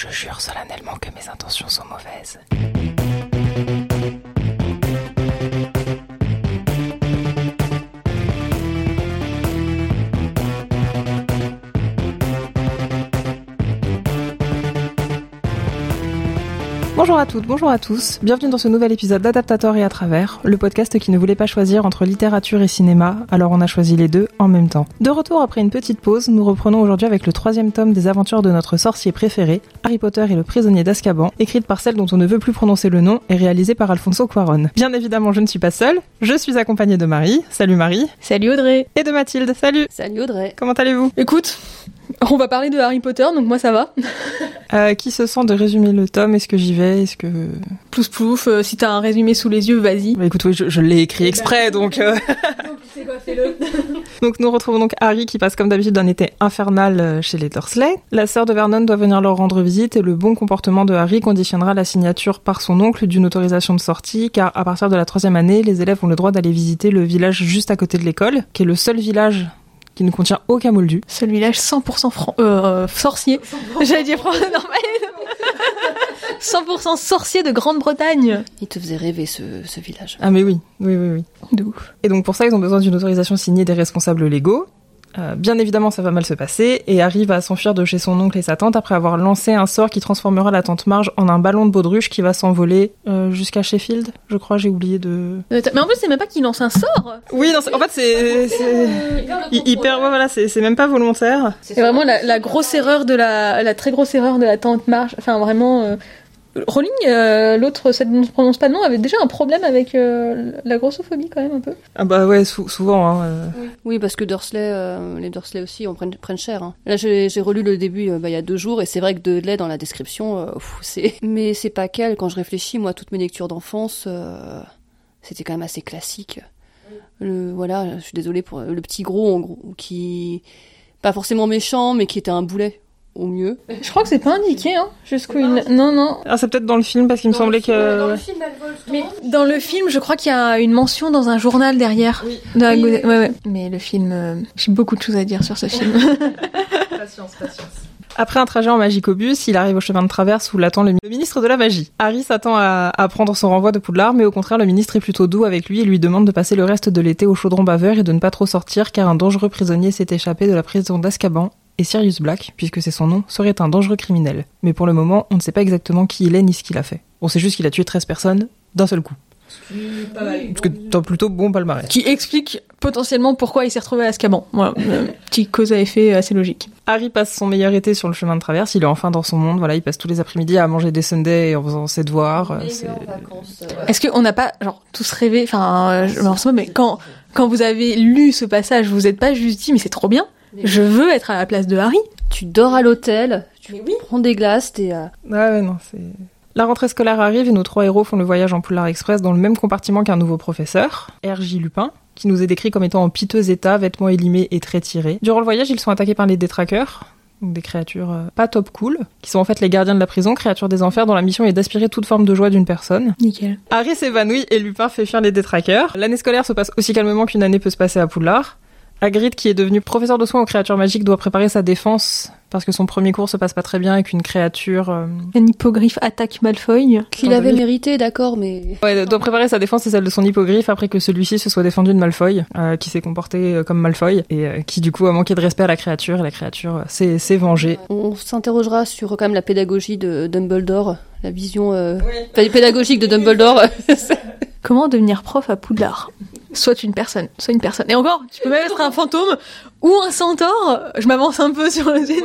Je jure solennellement que mes intentions sont mauvaises. Bonjour à toutes, bonjour à tous, bienvenue dans ce nouvel épisode d'Adaptator et à travers, le podcast qui ne voulait pas choisir entre littérature et cinéma, alors on a choisi les deux en même temps. De retour après une petite pause, nous reprenons aujourd'hui avec le troisième tome des aventures de notre sorcier préféré, Harry Potter et le prisonnier d'Azkaban, écrite par celle dont on ne veut plus prononcer le nom et réalisée par Alfonso Cuaron. Bien évidemment, je ne suis pas seule, je suis accompagnée de Marie, salut Marie, Salut Audrey. Et de Mathilde, salut. Salut Audrey. Comment allez-vous? Écoute, on va parler de Harry Potter, donc moi ça va. euh, Qui se sent de résumer le tome? Est-ce que j'y vais? Est-ce que... Plouf plouf, euh, si t'as un résumé sous les yeux, vas-y. Bah écoute, oui, je, je l'ai écrit exprès, donc... euh, Donc nous retrouvons donc Harry qui passe comme d'habitude d'un été infernal chez les Dursley. La sœur de Vernon doit venir leur rendre visite et le bon comportement de Harry conditionnera la signature par son oncle d'une autorisation de sortie car à partir de la troisième année, les élèves ont le droit d'aller visiter le village juste à côté de l'école, qui est le seul village qui ne contient aucun moldu. Village 100% fran- euh, sorcier. J'allais dire fran- normal. 100% sorcier de Grande-Bretagne. Il te faisait rêver ce, ce village. Ah mais oui, oui, oui, oui. De ouf. Et donc pour ça, ils ont besoin d'une autorisation signée des responsables légaux. Euh, bien évidemment, ça va mal se passer et Harry va s'enfuir de chez son oncle et sa tante après avoir lancé un sort qui transformera la tante Marge en un ballon de baudruche qui va s'envoler euh, jusqu'à Sheffield. Je crois, j'ai oublié de. Euh, Mais en plus, c'est même pas qu'il lance un sort. Oui, non, c'est- en fait, c'est hyper. Ouais, voilà, c'est c'est même pas volontaire. C'est vraiment la, la grosse erreur de la, la très grosse erreur de la tante Marge. Enfin, vraiment. euh, Rowling, euh, l'autre, celle dont on ne prononce pas le nom, avait déjà un problème avec euh, la grossophobie quand même un peu. Ah bah ouais, sou- souvent. Hein, euh. Oui, parce que Dursley, euh, les Dursley aussi, on prenne, prennent cher. hein. Là, j'ai relu le début euh, bah, il y a deux jours, et c'est vrai que Dudley, dans la description, euh, c'est... Mais c'est pas qu'elle, quand je réfléchis, moi, toutes mes lectures d'enfance, euh, c'était quand même assez classique. Le, voilà, je suis désolée pour le petit gros, en gros, qui... Pas forcément méchant, mais qui était un boulet, au mieux. Je crois que c'est pas indiqué, hein, jusqu'où il... Non, non. Ah, c'est peut-être dans le film parce qu'il me semblait que. Mais dans le film, je crois qu'il y a une mention dans un journal derrière. Oui. De la Gaude- ouais, ouais. Mais le film, euh, j'ai beaucoup de choses à dire sur ce film. Patience, patience. Après un trajet en magicobus, il arrive au chemin de traverse où l'attend le, le ministre de la magie. Harry s'attend à, à prendre son renvoi de Poudlard, mais au contraire, le ministre est plutôt doux avec lui et lui demande de passer le reste de l'été au chaudron baveur et de ne pas trop sortir car un dangereux prisonnier s'est échappé de la prison d'Azkaban et Sirius Black, puisque c'est son nom, serait un dangereux criminel. Mais pour le moment, on ne sait pas exactement qui il est ni ce qu'il a fait. On sait juste qu'il a tué 13 personnes d'un seul coup. Parce que t'as plutôt bon palmarès. qui explique potentiellement pourquoi il s'est retrouvé à Azkaban. Voilà, euh, petit cause à effet assez logique. Harry passe son meilleur été sur le chemin de traverse, il est enfin dans son monde, voilà, il passe tous les après-midi à manger des sundaes en faisant ses devoirs. euh, c'est- Est-ce qu'on n'a pas, genre, tous rêvé, enfin, euh, je- en ce moment, mais quand, quand vous avez lu ce passage, vous êtes pas juste dit, mais c'est trop bien, je veux être à la place de Harry. Tu dors à l'hôtel, tu prends des glaces, t'es... euh, Ouais, ouais, non, c'est. La rentrée scolaire arrive et nos trois héros font le voyage en Poulard Express dans le même compartiment qu'un nouveau professeur, R.J. Lupin, qui nous est décrit comme étant en piteux état, vêtements élimés et très tirés. Durant le voyage, ils sont attaqués par les détraqueurs, donc des créatures euh, pas top cool, qui sont en fait les gardiens de la prison, créatures des enfers dont la mission est d'aspirer toute forme de joie d'une personne. Nickel. Harry s'évanouit et Lupin fait fuir les détraqueurs. L'année scolaire se passe aussi calmement qu'une année peut se passer à Poudlard. Hagrid, qui est devenu professeur de soins aux créatures magiques, doit préparer sa défense parce que son premier cours se passe pas très bien et qu'une créature euh, Un hippogriffe attaque Malfoy. Qu'il avait mérité, d'accord, mais... ouais, doit préparer sa défense et celle de son hippogriffe après que celui-ci se soit défendu de Malfoy, euh, qui s'est comporté euh, comme Malfoy et euh, qui du coup a manqué de respect à la créature et la créature euh, s'est s'est vengée. On s'interrogera sur quand même la pédagogie de Dumbledore, la vision euh, pé- pédagogique de Dumbledore. Comment devenir prof à Poudlard Soit une personne, soit une personne. Et encore, tu peux même être un fantôme ou un centaure. Je m'avance un peu sur le site.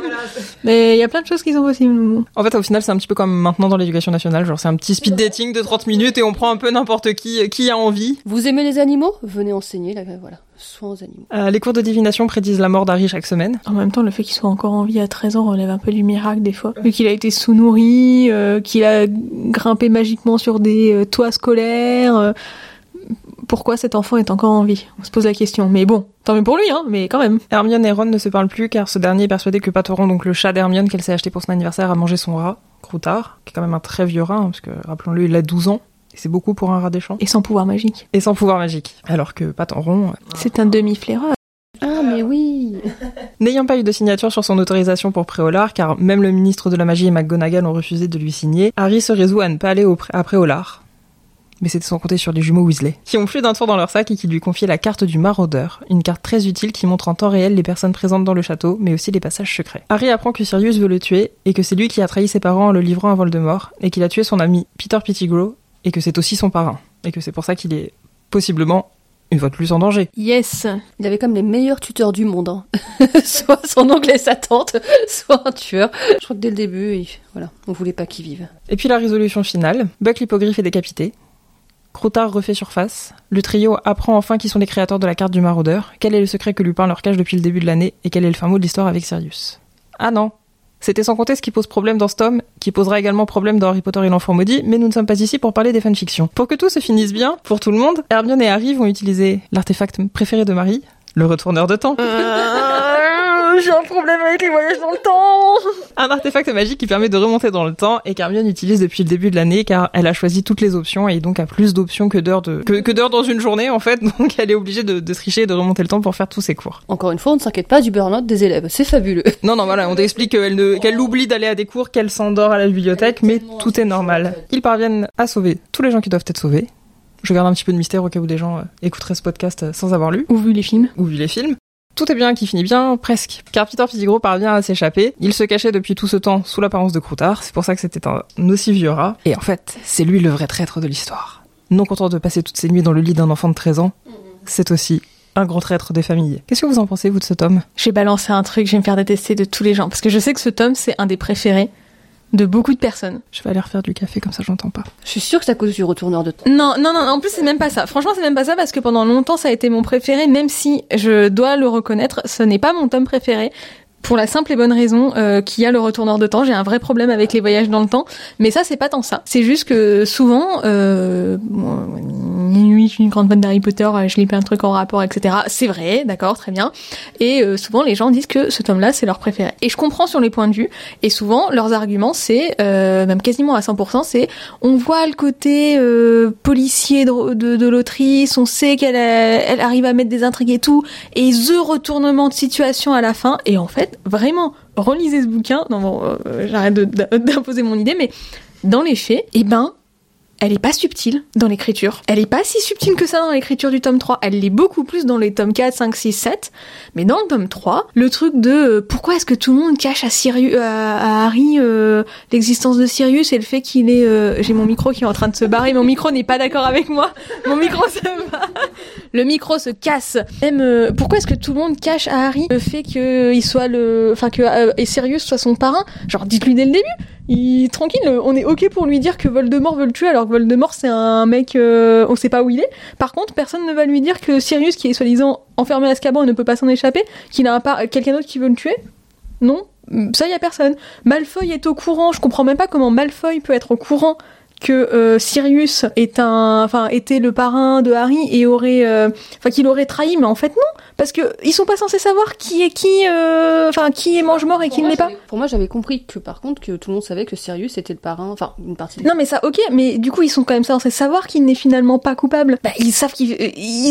Mais il y a plein de choses qui sont possibles. En fait, au final, c'est un petit peu comme maintenant dans l'éducation nationale, genre c'est un petit speed dating de 30 minutes et on prend un peu n'importe qui qui a envie. Vous aimez les animaux? Venez enseigner, là, voilà, aux animaux. Euh, les cours de divination prédisent la mort d'Harry chaque semaine. En même temps, le fait qu'il soit encore en vie à 13 ans relève un peu du miracle des fois. Vu qu'il a été sous-nourri, euh, qu'il a grimpé magiquement sur des euh, toits scolaires. euh, pourquoi cet enfant est encore en vie? On se pose la question. Mais bon, tant mieux pour lui, hein, mais quand même. Hermione et Ron ne se parlent plus car ce dernier est persuadé que Patoron, donc le chat d'Hermione qu'elle s'est acheté pour son anniversaire, a mangé son rat, Croutard, qui est quand même un très vieux rat, hein, parce que rappelons-le, il a 12 ans. Et c'est beaucoup pour un rat des champs. Et sans pouvoir magique. Et sans pouvoir magique. Alors que Patoron, euh, C'est un demi-flaireur. Ah, mais oui N'ayant pas eu de signature sur son autorisation pour Préolard, car même le ministre de la Magie et McGonagall ont refusé de lui signer, Harry se résout à ne pas aller au à Préolard. Mais c'était sans compter sur les jumeaux Weasley, qui ont plus d'un tour dans leur sac et qui lui confiaient la carte du maraudeur, une carte très utile qui montre en temps réel les personnes présentes dans le château, mais aussi les passages secrets. Harry apprend que Sirius veut le tuer, et que c'est lui qui a trahi ses parents en le livrant à Voldemort, et qu'il a tué son ami Peter Pettigrew, et que c'est aussi son parrain, et que c'est pour ça qu'il est possiblement une fois de plus en danger. Yes Il avait comme les meilleurs tuteurs du monde. Hein. soit son oncle et sa tante, soit un tueur. Je crois que dès le début, voilà, on voulait pas qu'il vive. Et puis la résolution finale, Buck l'hippogriffe est décapité. Croutard refait surface. Le trio apprend enfin qui sont les créateurs de la carte du maraudeur, quel est le secret que Lupin leur cache depuis le début de l'année, et quel est le fin mot de l'histoire avec Sirius? Ah non, c'était sans compter ce qui pose problème dans ce tome, qui posera également problème dans Harry Potter et l'enfant maudit, mais nous ne sommes pas ici pour parler des fanfictions. Pour que tout se finisse bien, pour tout le monde, Hermione et Harry vont utiliser l'artefact préféré de Marie, le retourneur de temps. J'ai un problème avec les voyages dans le temps Un artefact magique qui permet de remonter dans le temps et qu'Hermione utilise depuis le début de l'année car elle a choisi toutes les options et donc a plus d'options que d'heures de... que, d'heures dans une journée en fait, donc elle est obligée de, de tricher et de remonter le temps pour faire tous ses cours. Encore une fois, on ne s'inquiète pas du burn-out des élèves, c'est fabuleux. Non, non, voilà, on t'explique qu'elle ne... qu'elle oublie d'aller à des cours, qu'elle s'endort à la bibliothèque, mais tout est normal. Ils parviennent à sauver tous les gens qui doivent être sauvés. Je garde un petit peu de mystère au cas où des gens euh, écouteraient ce podcast euh, sans avoir lu. Ou vu les films. Ou vu les films. Tout est bien qui finit bien, presque. Car Peter Pettigrew parvient à s'échapper. Il se cachait depuis tout ce temps sous l'apparence de Croutard. C'est pour ça que c'était un aussi vieux rat. Et en fait, c'est lui le vrai traître de l'histoire. Non content de passer toutes ses nuits dans le lit d'un enfant de 13 ans, c'est aussi un grand traître des familles. Qu'est-ce que vous en pensez, vous, de ce tome? J'ai balancé un truc, je vais me faire détester de tous les gens. Parce que je sais que ce tome, c'est un des préférés de beaucoup de personnes. Je vais aller refaire du café comme ça j'entends pas. Je suis sûre que c'est à cause du retourneur de temps. Non, non, non, en plus c'est même pas ça. Franchement, c'est même pas ça parce que pendant longtemps ça a été mon préféré, même si je dois le reconnaître, ce n'est pas mon tome préféré. Pour la simple et bonne raison euh, qu'il y a le retourneur de temps, j'ai un vrai problème avec les voyages dans le temps, mais ça c'est pas tant ça. C'est juste que souvent, euh, je suis une grande fan d'Harry Potter, euh, je lis plein de trucs en rapport, etc. C'est vrai, d'accord, très bien. Et euh, souvent, les gens disent que ce tome-là, c'est leur préféré. Et je comprends sur les points de vue. Et souvent, leurs arguments, c'est, euh, même quasiment à 100%, c'est on voit le côté policier de, de, l'autrice, on sait qu'elle elle arrive à mettre des intrigues et tout, et the retournement de situation à la fin. Et en fait, vraiment, relisez ce bouquin. Non, bon, j'arrête d'imposer mon idée, mais dans les faits, eh ben, elle est pas subtile dans l'écriture. Elle est pas si subtile que ça dans l'écriture du tome 3. Elle l'est beaucoup plus dans les tomes 4, 5, 6, 7. Mais dans le tome 3, le truc de euh, pourquoi est-ce que tout le monde cache à, Sirius, à, Harry euh, l'existence de Sirius et le fait qu'il est... Euh, j'ai mon micro qui est en train de se barrer. Mon micro n'est pas d'accord avec moi. Mon micro se va. Le micro se casse. Même pourquoi est-ce que tout le monde cache à Harry le fait qu'il soit le... Enfin que et Sirius soit son parrain? Genre dites-lui dès le début il tranquille, on est ok pour lui dire que Voldemort veut le tuer alors que Voldemort c'est un mec, euh, on sait pas où il est. Par contre, personne ne va lui dire que Sirius, qui est soi-disant enfermé à Azkaban et ne peut pas s'en échapper, qu'il a un quelqu'un d'autre qui veut le tuer? Non, ça y a personne. Malfoy est au courant. Je comprends même pas comment Malfoy peut être au courant que euh, Sirius est un, enfin, était le parrain de Harry et aurait, euh, enfin, qu'il aurait trahi, mais en fait non, parce que ils sont pas censés savoir qui est qui, euh, enfin, qui est mange-mort et qui ne l'est pas. Pour moi, j'avais compris que par contre que tout le monde savait que Sirius était le parrain, enfin, une partie. Non, mais ça, ok, mais du coup, ils sont quand même censés savoir qu'il n'est finalement pas coupable. Bah, ils savent qu'ils,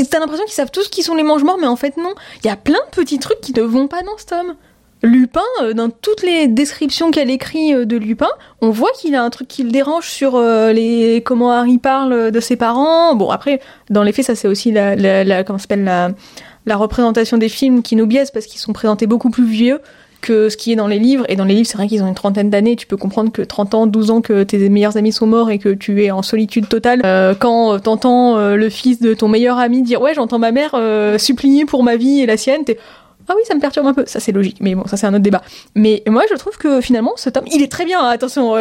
t'as l'impression qu'ils savent tous qui sont les mange-morts, mais en fait non. Il y a plein de petits trucs qui ne vont pas dans ce tome. Lupin, euh, dans toutes les descriptions qu'elle écrit euh, de Lupin, on voit qu'il a un truc qui le dérange sur euh, les comment Harry parle de ses parents. Bon, après, dans les faits, ça c'est aussi la, la, représentation des films qui nous biaise parce qu'ils sont présentés beaucoup plus vieux que ce qui est dans les livres. Et dans les livres, c'est vrai qu'ils ont une trentaine d'années. Tu peux comprendre que 30 ans, 12 ans, que tes meilleurs amis sont morts et que tu es en solitude totale. quand t'entends le fils de ton meilleur ami dire ouais, j'entends ma mère supplier pour ma vie et la sienne, t'es ah oui, ça me perturbe un peu. Ça, c'est logique. Mais bon, ça, c'est un autre débat. Mais moi, je trouve que finalement, ce tome, il est très bien. Hein, attention,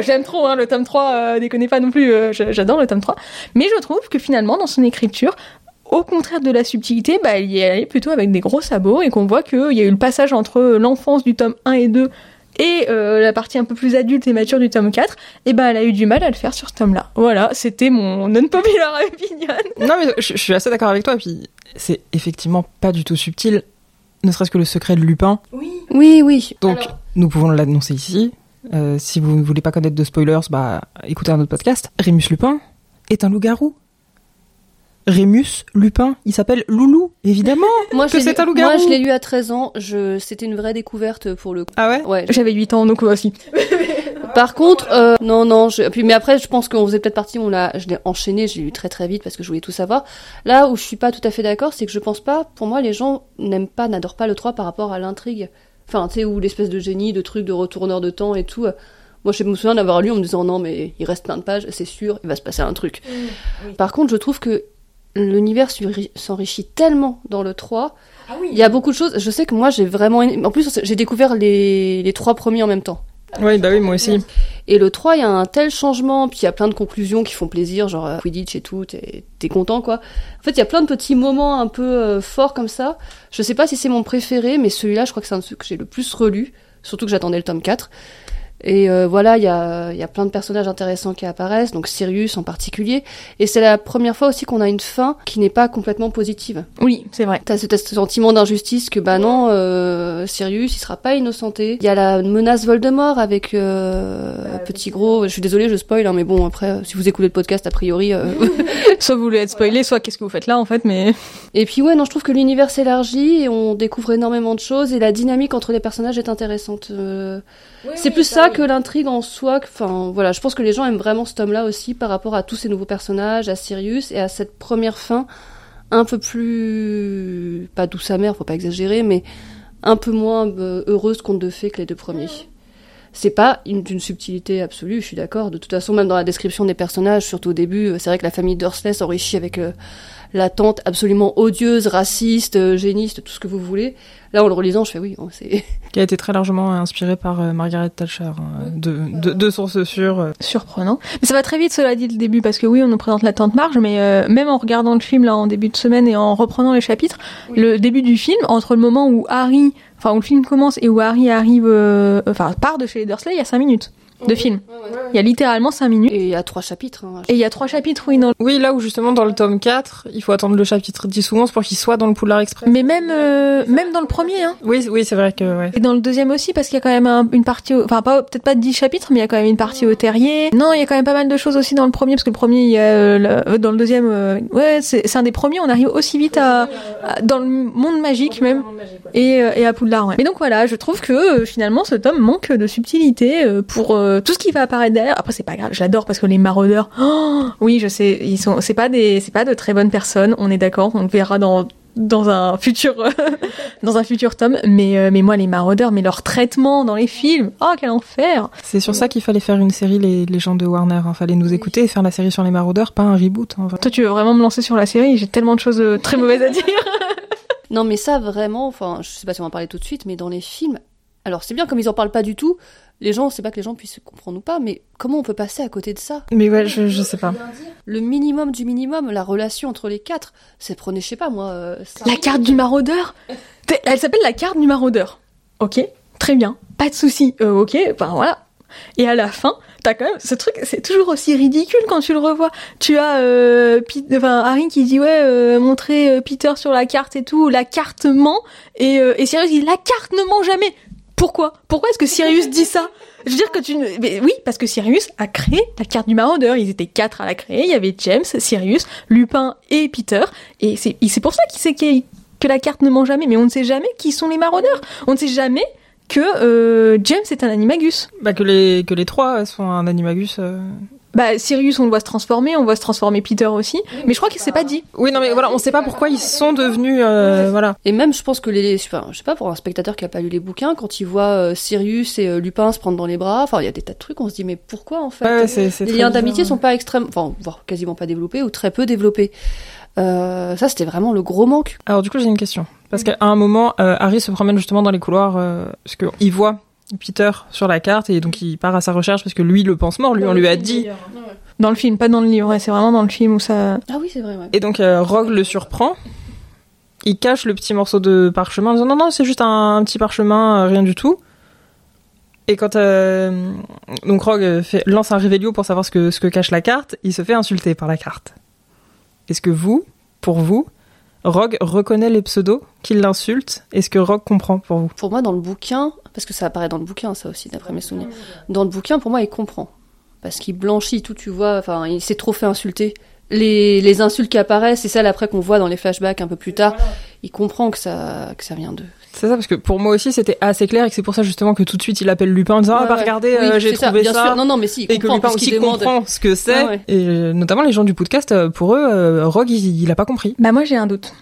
j'aime trop hein, le tome 3. Euh, déconnez pas non plus. Euh, j'adore le tome 3. Mais je trouve que finalement, dans son écriture, au contraire de la subtilité, bah, il y est plutôt avec des gros sabots et qu'on voit qu'il y a eu le passage entre l'enfance du tome 1 et 2 et euh, la partie un peu plus adulte et mature du tome 4, et ben elle a eu du mal à le faire sur ce tome-là. Voilà, c'était mon non-popular opinion. non mais je, je suis assez d'accord avec toi, et puis c'est effectivement pas du tout subtil ne serait-ce que le secret de Lupin. Oui, oui, oui. Donc, nous pouvons l'annoncer ici. Euh, si vous ne voulez pas connaître de spoilers, bah, écoutez un autre podcast. Rémus Lupin est un loup-garou. Rémus, Lupin, il s'appelle Loulou, évidemment. Moi, que je l'ai c'est lu- un loup-garou. Moi, je l'ai lu à 13 ans. Je... C'était une vraie découverte pour le coup. Ah ouais Ouais. J'avais 8 ans, donc aussi. Par contre, euh, non, non. Je... Puis, mais après, je pense qu'on faisait peut-être partie. On l'a, je l'ai enchaîné. J'ai lu très très vite parce que je voulais tout savoir. Là où je suis pas tout à fait d'accord, c'est que je pense pas. Pour moi, les gens n'aiment pas, n'adorent pas le 3 par rapport à l'intrigue. Enfin, tu sais, où l'espèce de génie, de truc, de retourneur de temps et tout. Moi, je me souviens d'avoir lu en me disant non, mais il reste plein de pages, c'est sûr, il va se passer un truc. Par contre, je trouve que l'univers s'enri- s'enrichit tellement dans le 3. Il y a beaucoup de choses. Je sais que moi, j'ai vraiment. En plus, j'ai découvert les, les trois premiers en même temps. Oui, bah oui, moi aussi. Et le 3, il y a un tel changement, puis il y a plein de conclusions qui font plaisir, genre euh, Quidditch et tout, t'es t'es content quoi. En fait, il y a plein de petits moments un peu euh, forts comme ça. Je sais pas si c'est mon préféré, mais celui-là, je crois que c'est un de ceux que j'ai le plus relu, surtout que j'attendais le tome 4. Et euh, voilà, il y a, il y a plein de personnages intéressants qui apparaissent, donc Sirius en particulier. Et c'est la première fois aussi qu'on a une fin qui n'est pas complètement positive. Oui, c'est vrai. T'as ce, t'as ce sentiment d'injustice que bah non, euh, Sirius, il sera pas innocenté. Il y a la menace Voldemort avec euh, Petit Gros. Je suis désolée, je spoil, hein, mais bon après, euh, si vous écoutez le podcast, a priori. euh, Soit vous voulez être spoilé, soit qu'est-ce que vous faites là en fait, mais. et puis ouais, non, je trouve que l'univers s'élargit et on découvre énormément de choses et la dynamique entre les personnages est intéressante. Euh, c'est plus ça que l'intrigue en soi. Enfin voilà, je pense que les gens aiment vraiment ce tome-là aussi par rapport à tous ces nouveaux personnages, à Sirius et à cette première fin un peu plus pas douce amère, faut pas exagérer, mais un peu moins euh, heureuse conte de fées que les deux premiers. C'est pas une- d'une subtilité absolue, je suis d'accord. De toute façon, même dans la description des personnages, surtout au début, euh, c'est vrai que la famille Dursley s'enrichit avec euh, la tante absolument odieuse, raciste, euh, géniste, tout ce que vous voulez. Là, en le relisant, je fais oui, c'est Qui a été très largement inspiré par euh, Margaret Thatcher, hein, de, de, de sources sûres. euh. Surprenant. Mais ça va très vite, cela dit, le début, parce que oui, on nous présente la tante Marge, mais euh, même en regardant le film là en début de semaine et en reprenant les chapitres, le début du film, entre le moment où Harry, enfin où le film commence et où Harry arrive, euh, enfin part de chez les Dursley, il y a cinq minutes de film. Il y a littéralement cinq minutes. Et il y a trois chapitres. hein. Et il y a trois chapitres, oui, dans Oui, là où justement dans le tome 4, il faut attendre le chapitre 10 ou 11 pour qu'il soit dans le Poulard Express. mais même euh, même dans le premier, hein. Oui, oui, c'est vrai que ouais. Et dans le deuxième aussi, parce qu'il y a quand même un- une partie, au- enfin pas peut-être pas 10 chapitres, mais il y a quand même une partie au terrier. Non, il y a quand même pas mal de choses aussi dans le premier, parce que le premier, il y a, euh, le- euh, dans le deuxième, euh, ouais, c'est c'est un des premiers, on arrive aussi vite à, à- dans le monde magique même, et, et à Poudlard. Ouais. Mais donc voilà, je trouve que finalement ce tome manque de subtilité pour euh, tout ce qui va apparaître derrière. Après c'est pas grave, je l'adore parce que les maraudeurs, oh, oui je sais, ils sont, c'est pas des, c'est pas de très bonnes personnes, on est d'accord, on le verra dans dans un futur dans un futur tome mais euh, mais moi les maraudeurs mais leur traitement dans les films oh quel enfer C'est sur ça qu'il fallait faire une série, les, les gens de Warner. Il fallait nous écouter et faire la série sur les maraudeurs, pas un reboot. hein, toi tu veux vraiment me lancer sur la série? J'ai tellement de choses euh, très mauvaises à dire Non, mais ça vraiment, enfin, je sais pas si on va en parler tout de suite, mais dans les films, alors c'est bien comme ils en parlent pas du tout. Les gens, c'est pas que les gens puissent comprendre ou pas, mais comment on peut passer à côté de ça? Mais ouais, je, je sais pas. Le minimum du minimum, la relation entre les quatre, c'est prenez, je sais pas moi. euh, la carte du maraudeur? Elle s'appelle la carte du maraudeur. Ok très bien pas de souci. Euh, ok enfin voilà. Et à la fin t'as quand même ce truc c'est toujours aussi ridicule quand tu le revois. Tu as euh, Pete- enfin, Harry qui dit ouais euh, montrer euh, Peter sur la carte et tout. La carte ment et, euh, et Sirius dit la carte ne ment jamais pourquoi? Pourquoi est-ce que Sirius dit ça? Je veux dire que tu ne... oui, parce que Sirius a créé la carte du maraudeur. Ils étaient quatre à la créer. Il y avait James, Sirius, Lupin et Peter. Et c'est pour ça qu'il sait que la carte ne ment jamais. Mais on ne sait jamais qui sont les maraudeurs. On ne sait jamais que euh, James est un animagus. Bah que les que les trois sont un animagus. euh. Bah, Sirius, on le voit se transformer. On voit se transformer Peter aussi. Mais je crois que c'est pas dit. Oui, non mais voilà, on sait pas pourquoi ils sont devenus euh, voilà. Et même, je pense que les, enfin, je sais pas, pour un spectateur qui a pas lu les bouquins, quand il voit euh, Sirius et euh, Lupin se prendre dans les bras, enfin, il y a des tas de trucs, on se dit, mais pourquoi en fait Ouais, c'est c'est Les très liens bizarre. d'amitié sont pas extrêmes, enfin, voire quasiment pas développés ou très peu développés. Euh, ça, c'était vraiment le gros manque. Alors du coup, j'ai une question parce qu'à un moment, euh, Harry se promène justement dans les couloirs euh, parce que il voit Peter sur la carte et donc il part à sa recherche parce que lui le pense mort, lui on lui a dit Dans le film, pas dans le livre. ouais, C'est vraiment dans le film où ça. Ah oui, c'est vrai, ouais. Et donc euh, Rogue le surprend. Il cache le petit morceau de parchemin en disant non non c'est juste un, un petit parchemin euh, rien du tout. Et quand euh, donc Rogue fait, lance un révélio pour savoir ce que ce que cache la carte, il se fait insulter par la carte. Est-ce que vous, pour vous, Rogue reconnaît les pseudos qu'il l'insulte Est-ce que Rogue comprend pour vous? Pour moi, dans le bouquin, parce que ça apparaît dans le bouquin, ça aussi, d'après mes souvenirs. Dans le bouquin, pour moi, il comprend. Parce qu'il blanchit tout, tu vois, enfin, il s'est trop fait insulter les, les insultes qui apparaissent, c'est celles après qu'on voit dans les flashbacks un peu plus tard, il comprend que ça, que ça vient d'eux. C'est ça, parce que pour moi aussi, c'était assez clair et que c'est pour ça justement que tout de suite il appelle Lupin en disant Ah, bah regardez, Oui, euh, j'ai c'est ça, trouvé bien ça. sûr. Non, non, mais si, il et que comprend Lupin puisqu'il aussi demande. comprend ce que c'est. Ouais. Et euh, notamment les gens du podcast, euh, pour eux, Rogue, il, il a pas compris. Bah moi j'ai un doute.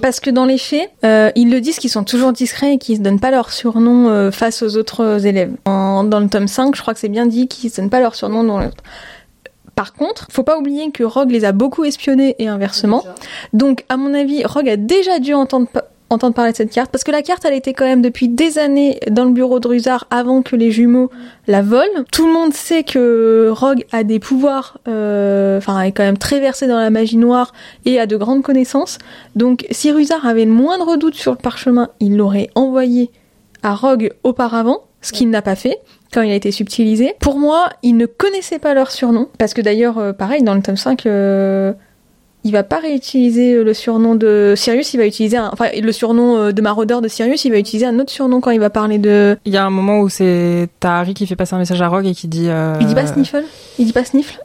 Parce que dans les faits, euh, ils le disent qu'ils sont toujours discrets et qu'ils se donnent pas leur surnom euh, face aux autres élèves. En- dans le tome 5, je crois que c'est bien dit qu'ils se donnent pas leur surnom dans l'autre. Par contre, faut pas oublier que Rogue les a beaucoup espionnés et inversement. Donc, à mon avis, Rogue a déjà dû entendre, entendre parler de cette carte, parce que la carte, elle était quand même depuis des années dans le bureau de Rusard avant que les jumeaux la volent. Tout le monde sait que Rogue a des pouvoirs, euh, enfin, est quand même très versé dans la magie noire et a de grandes connaissances. Donc, si Rusard avait le moindre doute sur le parchemin, il l'aurait envoyé à Rogue auparavant, ce qu'il n'a pas fait quand il a été subtilisé. Pour moi, ils ne connaissaient pas leur surnom, parce que d'ailleurs, euh, pareil, dans le tome 5, euh, il va pas réutiliser euh, le surnom de Sirius, il va utiliser un, enfin, le surnom euh, de maraudeur de Sirius, il va utiliser un autre surnom quand il va parler de... Il y a un moment où c'est t'as Harry qui fait passer un message à Rogue et qui dit. euh, Il dit pas Sniffle? Il dit pas Sniffle?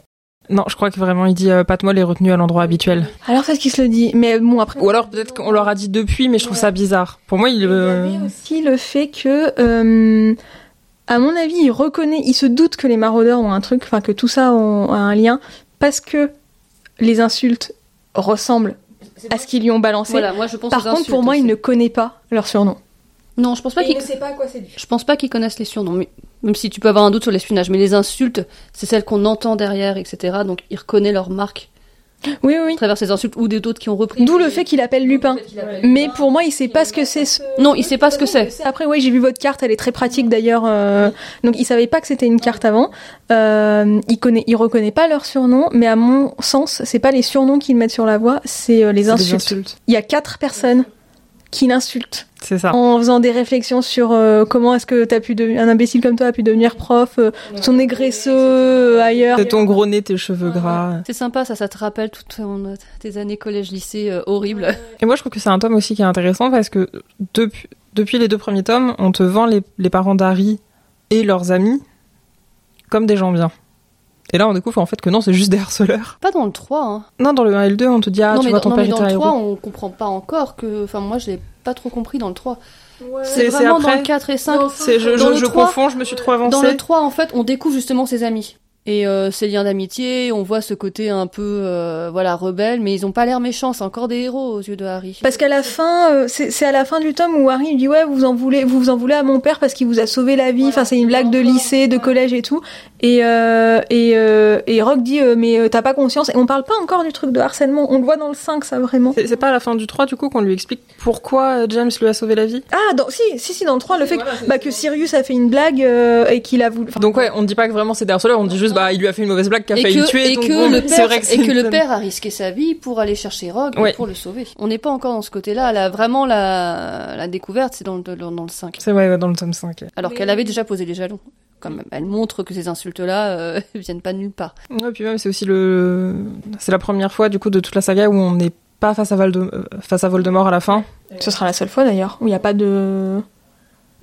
Non, je crois que vraiment il dit euh, Pat Molle est retenu à l'endroit habituel. Alors peut-être qu'il se le dit, mais bon après... Ou alors peut-être qu'on leur a dit depuis, mais je trouve ça bizarre. Pour moi, il. Il y avait aussi le fait que, à mon avis, il reconnaît, il se doute que les maraudeurs ont un truc, enfin que tout ça a un lien, parce que les insultes ressemblent à ce qu'ils lui ont balancé. Voilà, moi je pense Par contre, pour moi, aussi. il ne connaît pas leur surnom. Non, je pense pas qu'ils. sait pas à quoi c'est dû. Je pense pas qu'ils connaissent les surnoms, mais même si tu peux avoir un doute sur l'espionnage, mais les insultes, c'est celles qu'on entend derrière, etc. Donc il reconnaît leur marque Oui, oui, à travers ces insultes ou des d'autres qui ont repris. D'où le fait qu'il appelle Lupin. Mais pour moi, il sait pas ce que c'est. ce- Non, il sait pas ce que c'est. Après, oui, j'ai vu votre carte, elle est très pratique d'ailleurs. euh, Donc, il savait pas que c'était une carte avant. Euh, il connaît, il reconnaît pas leur surnom, mais à mon sens, c'est pas les surnoms qu'ils mettent sur la voie, c'est euh, les insultes. insultes. Il y a quatre personnes qui l'insultent C'est ça. en faisant des réflexions sur euh, comment est-ce que t'as pu devenir un imbécile comme toi a pu devenir prof, euh, ton négresseux euh, ailleurs. Ton gros nez, tes cheveux gras. C'est sympa, ça, ça te rappelle toutes ton- tes années collège-lycée euh, horribles. Et moi, je trouve que c'est un tome aussi qui est intéressant parce que depuis, depuis les deux premiers tomes, on te vend les, les parents d'Harry et leurs amis comme des gens bien. Et là, on découvre en fait que non, c'est juste des harceleurs. Pas dans le 3, hein. Non, dans le 1 et le 2, on te dit, ah, non, tu mais, vois, dans, ton non, père mais dans un le 3, héros. on comprend pas encore que. Enfin, moi, je l'ai pas trop compris dans le 3. C'est- C'est vraiment dans après. le 4 et 5. C'est, je, Dans je, le je 3, confonds, je me suis trop avancée. Dans le 3, en fait, on découvre justement ses amis. Et euh, ses liens d'amitié, on voit ce côté un peu euh, voilà rebelle, mais ils ont pas l'air méchants, c'est encore des héros aux yeux de Harry. Parce qu'à la fin, euh, c'est à la fin du tome où Harry lui dit ouais vous en voulez, vous vous en voulez à mon père parce qu'il vous a sauvé la vie. Enfin c'est une blague de lycée, de collège et tout. Et euh, et euh, et Rogue dit euh, mais euh, t'as pas conscience. Et on parle pas encore du truc de harcèlement. On le voit dans le 5 ça vraiment. C'est, pas à la fin du 3, du coup, qu'on lui explique pourquoi James lui a sauvé la vie? Ah dans si si si dans le 3 le fait que, bah, que Sirius a fait une blague euh, et qu'il a voulu. enfin, Donc ouais, on dit pas que vraiment c'est des harceleurs, on dit juste, bah, il lui a fait une mauvaise blague qui a et failli que, le tuer. et donc que bon, le c'est père, vrai que c'est et que le père a risqué sa vie pour aller chercher Rogue et pour le sauver. On n'est pas encore dans ce côté-là. Là, vraiment, la, la découverte, c'est dans le, dans le 5. C'est vrai, ouais, dans le tome 5. Alors qu'elle avait déjà posé les jalons. Quand même. Elle montre que ces insultes-là euh, viennent pas de nulle part. Ouais, puis même c'est aussi le, c'est la première fois du coup de toute la saga où on n'est pas face à, Valde... euh, face à Voldemort à la fin. Ce sera la seule fois d'ailleurs où il y a pas de.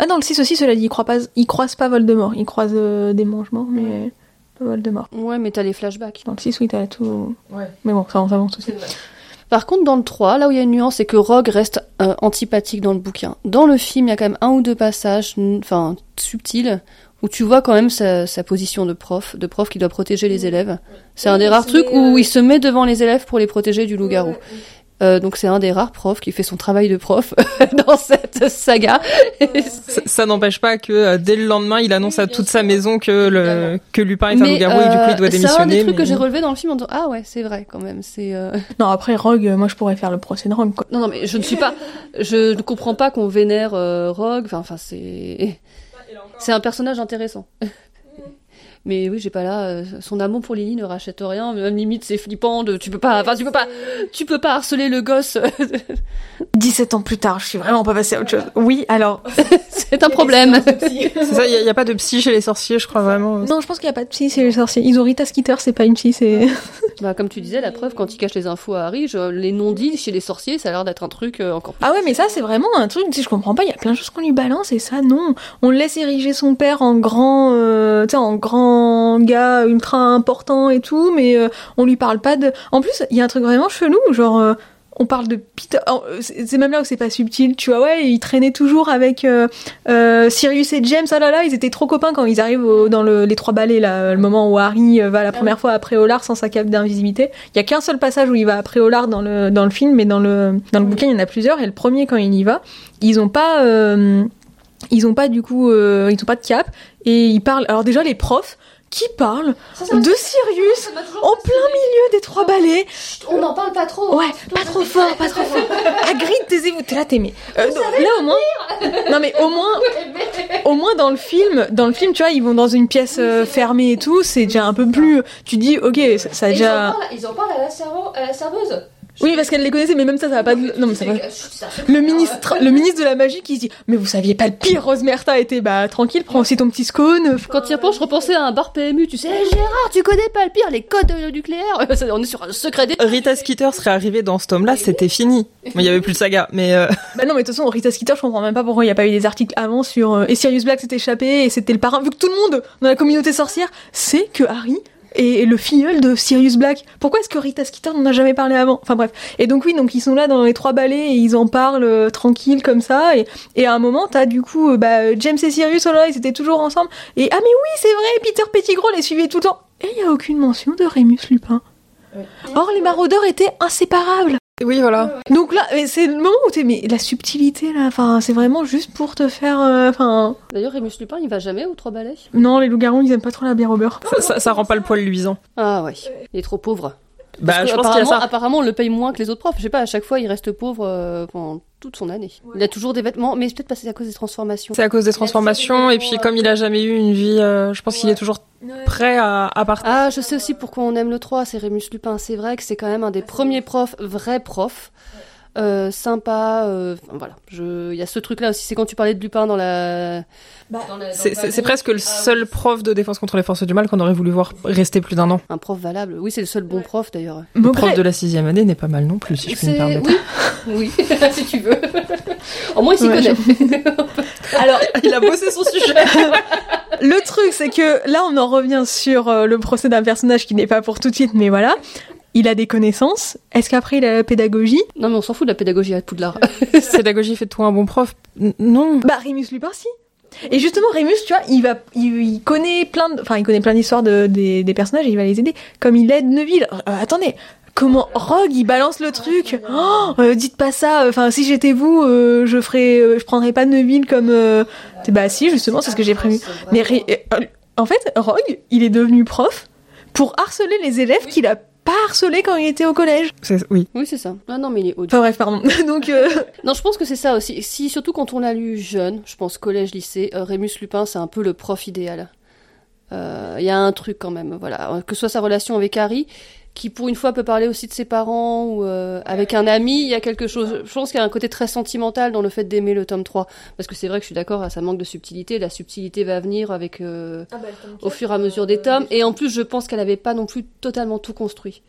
Ah non le 6 aussi cela dit il croise pas il croise pas Voldemort. Il croise euh, des mangements mais Voldemort. Ouais, mais t'as les flashbacks. Dans le 6 oui t'as tout. Ouais. Mais bon ça avance ça avance aussi. Par contre, dans le 3, là où il y a une nuance, c'est que Rogue reste euh, antipathique dans le bouquin. Dans le film, il y a quand même un ou deux passages, enfin, subtils, où tu vois quand même sa, sa position de prof, de prof qui doit protéger les élèves. C'est un des rares trucs où il se met devant les élèves pour les protéger du loup-garou. Euh, donc c'est un des rares profs qui fait son travail de prof dans cette saga. Et Ça, ça n'empêche pas que euh, dès le lendemain, il annonce à toute sa maison que le que Lupin est un loup-garou et du coup il doit euh, démissionner. C'est un des trucs mais- que j'ai relevé dans le film en disant ah ouais c'est vrai quand même c'est euh, Non après Rogue euh, moi je pourrais faire le procès de Rogue quoi. non non mais je ne suis pas je ne comprends pas qu'on vénère euh, Rogue enfin enfin c'est c'est un personnage intéressant mais oui j'ai pas là euh, son amour pour Lily ne rachète rien même limite c'est flippant de tu peux pas enfin tu peux pas tu peux pas harceler le gosse 17 ans plus tard je suis vraiment pas passée à autre chose. Oui alors. c'est un problème C'est ça, il n'y a, pas de psy chez les sorciers, je crois vraiment. Non je pense qu'il y a pas de psy c'est les sorciers. Ils ont Rita Skeeter c'est pas une psy c'est. bah comme tu disais la preuve quand il cache les infos à Harry je, les non-dits chez les sorciers ça a l'air d'être un truc euh, encore plus Ah ouais, mais ça, c'est vraiment un truc, tu sais, je comprends pas, il y a plein de choses qu'on lui balance, et ça, non. On laisse ériger son père en grand, euh, tu sais, en grand gars ultra important et tout, mais euh, on lui parle pas de. En plus, il y a un truc vraiment chelou, genre. euh, on parle de Peter. oh, C'est même là où c'est pas subtil, tu vois. Ouais, il traînait toujours avec euh, euh, Sirius et James. Ah là là, ils étaient trop copains quand ils arrivent au- dans le- les trois balais, là, le moment où Harry va la première fois après Olar sans sa cape d'invisibilité. Il y a qu'un seul passage où il va après Olar dans le dans le film, mais dans le dans le bouquin il y en a plusieurs. Et le premier quand il y va, ils ont pas euh, ils ont pas du coup euh, ils ont pas de cap et ils parlent. Alors déjà les profs qui parlent de Sirius en plein milieu des trois balais. On n'en parle pas trop. Ouais, pas trop fort, pas trop fort. Hagrid, taisez-vous. T'es là, t'es mais. euh, non, là au moins. Non mais au moins, au moins dans le film, dans le film, tu vois, ils vont dans une pièce euh, fermée et tout. C'est déjà un peu plus. Tu dis, ok, ça, ça a Ils, en déjà. parlent, ils en parlent à la, servo- à la serveuse. Oui, parce qu'elle les connaissait, mais même ça, ça va pas. de- Non mais ça va. Le ministre, le ministre de la magie qui se dit, mais vous saviez pas le pire, Rosmerta était bah tranquille, prends aussi ton petit scone. Quand il repense, je repensais à un bar PMU, tu sais, Eh, Gérard, tu connais pas le pire, les codes euh, nucléaires On est sur un secret des... Rita Skeeter serait arrivée dans ce tome-là, c'était fini. Mais il y avait plus de saga. Mais euh, Bah non, mais de toute façon, Rita Skeeter, je comprends même pas pourquoi il y a pas eu des articles avant sur euh, et Sirius Black s'est échappé et c'était le parrain. Vu que tout le monde dans la communauté sorcière sait que Harry est le filleul de Sirius Black. Pourquoi est-ce que Rita Skeeter n'en a jamais parlé avant? Enfin bref. Et donc oui, donc ils sont là dans les trois balais et ils en parlent euh, tranquille comme ça. Et, et à un moment, t'as du coup euh, bah, James et Sirius, oh là, ils étaient toujours ensemble. Et ah mais oui, c'est vrai, Peter Pettigrew les suivait tout le temps. Et il y a aucune mention de Rémus Lupin. Or les maraudeurs étaient inséparables. Oui, voilà. Donc là, mais c'est le moment où t'es, mais la subtilité là, enfin, c'est vraiment juste pour te faire, euh, enfin, D'ailleurs, Rémus Lupin, il va jamais aux trois balais non, les loups-garous, ils aiment pas trop la bière au beurre. Ça, ça, ça rend pas le poil luisant. Ah ouais, il est trop pauvre. Bah, Parce je que pense qu'il y a apparemment, ça. apparemment, on le paye moins que les autres profs. Je sais pas, à chaque fois, il reste pauvre euh, pendant toute son année. Il a toujours des vêtements, mais c'est peut-être passé à cause des transformations. C'est à cause des transformations et puis comme il a jamais eu une vie, euh, je pense qu'il est toujours prêt à, à partir. Ah, je sais aussi pourquoi on aime le 3, c'est Rémus Lupin. C'est vrai que c'est quand même un des premiers profs, vrais profs. Euh, sympa, euh, enfin, voilà. Je, il y a ce truc-là aussi. C'est quand tu parlais de Lupin dans la. dans la- dans C'est presque le seul prof de défense contre les forces du mal qu'on aurait voulu voir rester plus d'un an. Un prof valable. Oui, c'est le seul bon prof d'ailleurs. Le Maugrey, prof de la sixième année n'est pas mal non plus, si je puis me permettre. Oui, oui, si tu veux. Au moins, il s'y Ouais, connaît. Alors, Il a bossé son sujet. le truc, c'est que là, on en revient sur euh, le procès d'un personnage qui n'est pas pour tout de suite, mais voilà. Il a des connaissances. Est-ce qu'après, il a la pédagogie? Non, mais on s'en fout de la pédagogie à Poudlard. Pédagogie fait de toi un bon prof. N- Non. Bah, Rémus Lupin, si. Et justement, Rémus, tu vois, il va, il, il connaît plein de, enfin, il connaît plein d'histoires de, des, des personnages et il va les aider. Comme il aide Neville. Euh, attendez. Comment Rogue il balance le truc? Oh, euh, Dites pas ça. Enfin, si j'étais vous, euh, je ferais, euh, je prendrais pas Neville comme. euh, Bah si, justement, c'est ce que j'ai prévu. Mais Ré- euh, en fait, Rogue, il est devenu prof pour harceler les élèves qu'il a pas harcelés quand il était au collège. Oui. Oui, c'est ça. Ah non, mais il est odieux. Enfin bref, pardon. Donc, euh, Non, je pense que c'est ça aussi. Si, surtout quand on l'a lu jeune, je pense collège, lycée, euh, Rémus Lupin, c'est un peu le prof idéal. Euh, Il y a un truc quand même, voilà. Que ce soit sa relation avec Harry, qui pour une fois peut parler aussi de ses parents, ou euh, avec un ami, il y a quelque chose. Je pense qu'il y a un côté très sentimental dans le fait d'aimer le tome 3. Parce que c'est vrai que je suis d'accord, ça manque de subtilité. La subtilité va venir avec euh, au fur et à mesure des tomes. Et en plus, je pense qu'elle avait pas non plus totalement tout construit.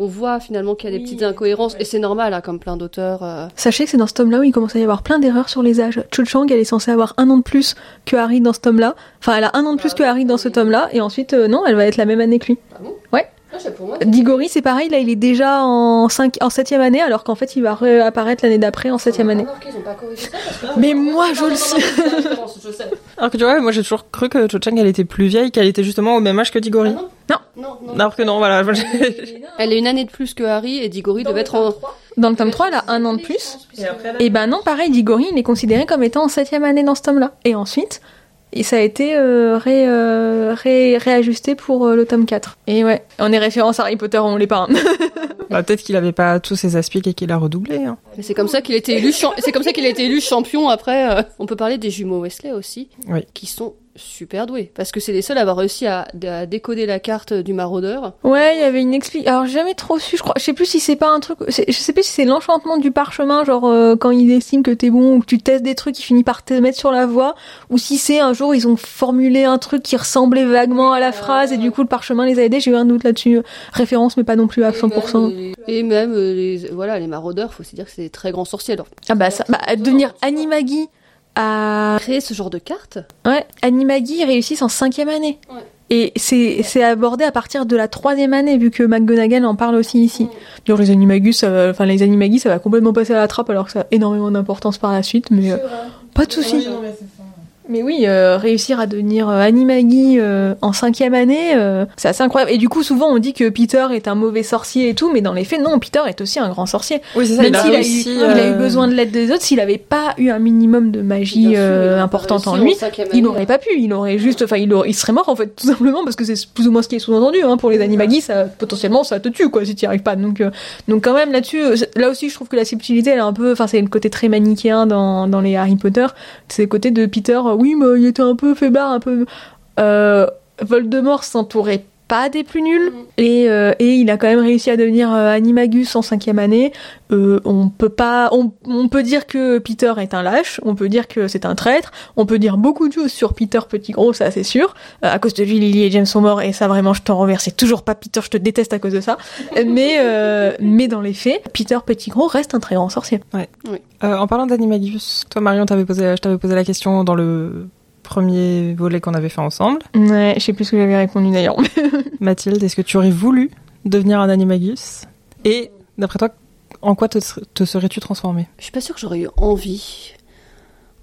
On voit finalement qu'il y a des petites incohérences, et c'est normal, hein, comme plein d'auteurs. euh, Sachez que c'est dans ce tome-là où il commence à y avoir plein d'erreurs sur les âges. Cho Chang, elle est censée avoir un an de plus que Harry dans ce tome-là. Enfin, elle a un an de plus que Harry dans ce tome-là, et ensuite, euh, non, elle va être la même année que lui. Ah bon? Ouais. Ah, c'est pour moi. Diggory, c'est pareil, là, il est déjà en, 5, en septième année, alors qu'en fait, il va réapparaître l'année d'après en septième année. Remarqué, ils ont pas corrigé ça parce que- Mais moi, je Non, le non, sais. non, non, non, je sais. Alors que tu vois, moi j'ai toujours cru que Cho Chang elle était plus vieille, qu'elle était justement au même âge que Diggory. Ah Non. Non, non. Alors que non, voilà. Elle est une année de plus que Harry et Diggory devait être en. Dans le tome 3, elle a un an de plus. Et ben non, pareil, Diggory, il est considéré comme étant en septième année dans ce tome-là. Et ensuite, et ça a été euh, ré, euh, ré- réajusté pour euh, le tome 4. Et ouais, on est référence à Harry Potter, on l'est pas. hein. Bah, peut-être qu'il avait pas tous ses aspics et qu'il a redoublé. hein. Mais c'est comme ça qu'il a été élu. C'est comme ça qu'il a été élu champion. Après, euh, on peut parler des jumeaux Wesley aussi, Oui. qui sont super doués parce que c'est les seuls à avoir réussi à, à décoder la carte du maraudeur. Ouais, il y avait une explication. Alors, j'ai jamais trop su, je crois. Je sais plus si c'est pas un truc. Je sais plus si c'est l'enchantement du parchemin, genre euh, quand il estime que t'es bon ou que tu testes des trucs, il finit par te mettre sur la voie. Ou si c'est un jour, ils ont formulé un truc qui ressemblait vaguement à la phrase et du coup, le parchemin les a aidés. J'ai eu un doute là-dessus. Référence, mais pas non plus à 100%. Et même euh, les, voilà les maraudeurs, faut se dire que c'est des très grands sorciers. Alors Ah bah, ça, bah devenir Animagi à. créer ce genre de carte, Ouais, Animagi, réussissent en cinquième année. Ouais. Et c'est c'est abordé à partir de la troisième année, vu que McGonagall en parle aussi ici. Genre les animagus, ça va- enfin les animagis, ça va complètement passer à la trappe alors que ça a énormément d'importance par la suite, mais euh, pas de souci. Mais oui, euh, réussir à devenir euh, animagi euh, en cinquième année, euh, c'est assez incroyable. Et du coup, souvent on dit que Peter est un mauvais sorcier et tout, mais dans les faits, non, Peter est aussi un grand sorcier. Oui, c'est ça. Même s'il a, eu, il a eu euh, besoin de l'aide des autres, s'il avait pas eu un minimum de magie euh, importante en lui, il n'aurait pas pu. Il aurait juste, enfin, il, il serait mort en fait, tout simplement, parce que c'est plus ou moins ce qui est sous-entendu. Hein, pour les animagis, ça potentiellement ça te tue quoi si tu n'y arrives pas. Donc, euh, donc quand même là-dessus, là aussi, je trouve que la subtilité, elle est un peu, enfin, c'est le côté très manichéen dans, dans les Harry Potter. C'est le côté de Peter. Oui, mais il était un peu faiblard, un peu. Euh, Voldemort s'entourait pas des plus nuls. Et, euh, et il a quand même réussi à devenir euh, animagus en cinquième année. Euh, on peut pas on, on peut dire que Peter est un lâche. On peut dire que c'est un traître. On peut dire beaucoup de choses sur Peter petit gros ça c'est sûr. Euh, à cause de lui Lily et James sont morts. Et ça vraiment je t'en remercie toujours pas Peter. Je te déteste à cause de ça. Mais euh, mais dans les faits Peter petit gros reste un très grand sorcier. Euh, en parlant d'Animagus, toi Marion, t'avais posé, je t'avais posé la question dans le premier volet qu'on avait fait ensemble. ouais je sais plus ce que j'avais répondu d'ailleurs Mathilde, est-ce que tu aurais voulu devenir un Animagus Et d'après toi, en quoi te, te serais-tu transformé Je suis pas sûre que j'aurais eu envie.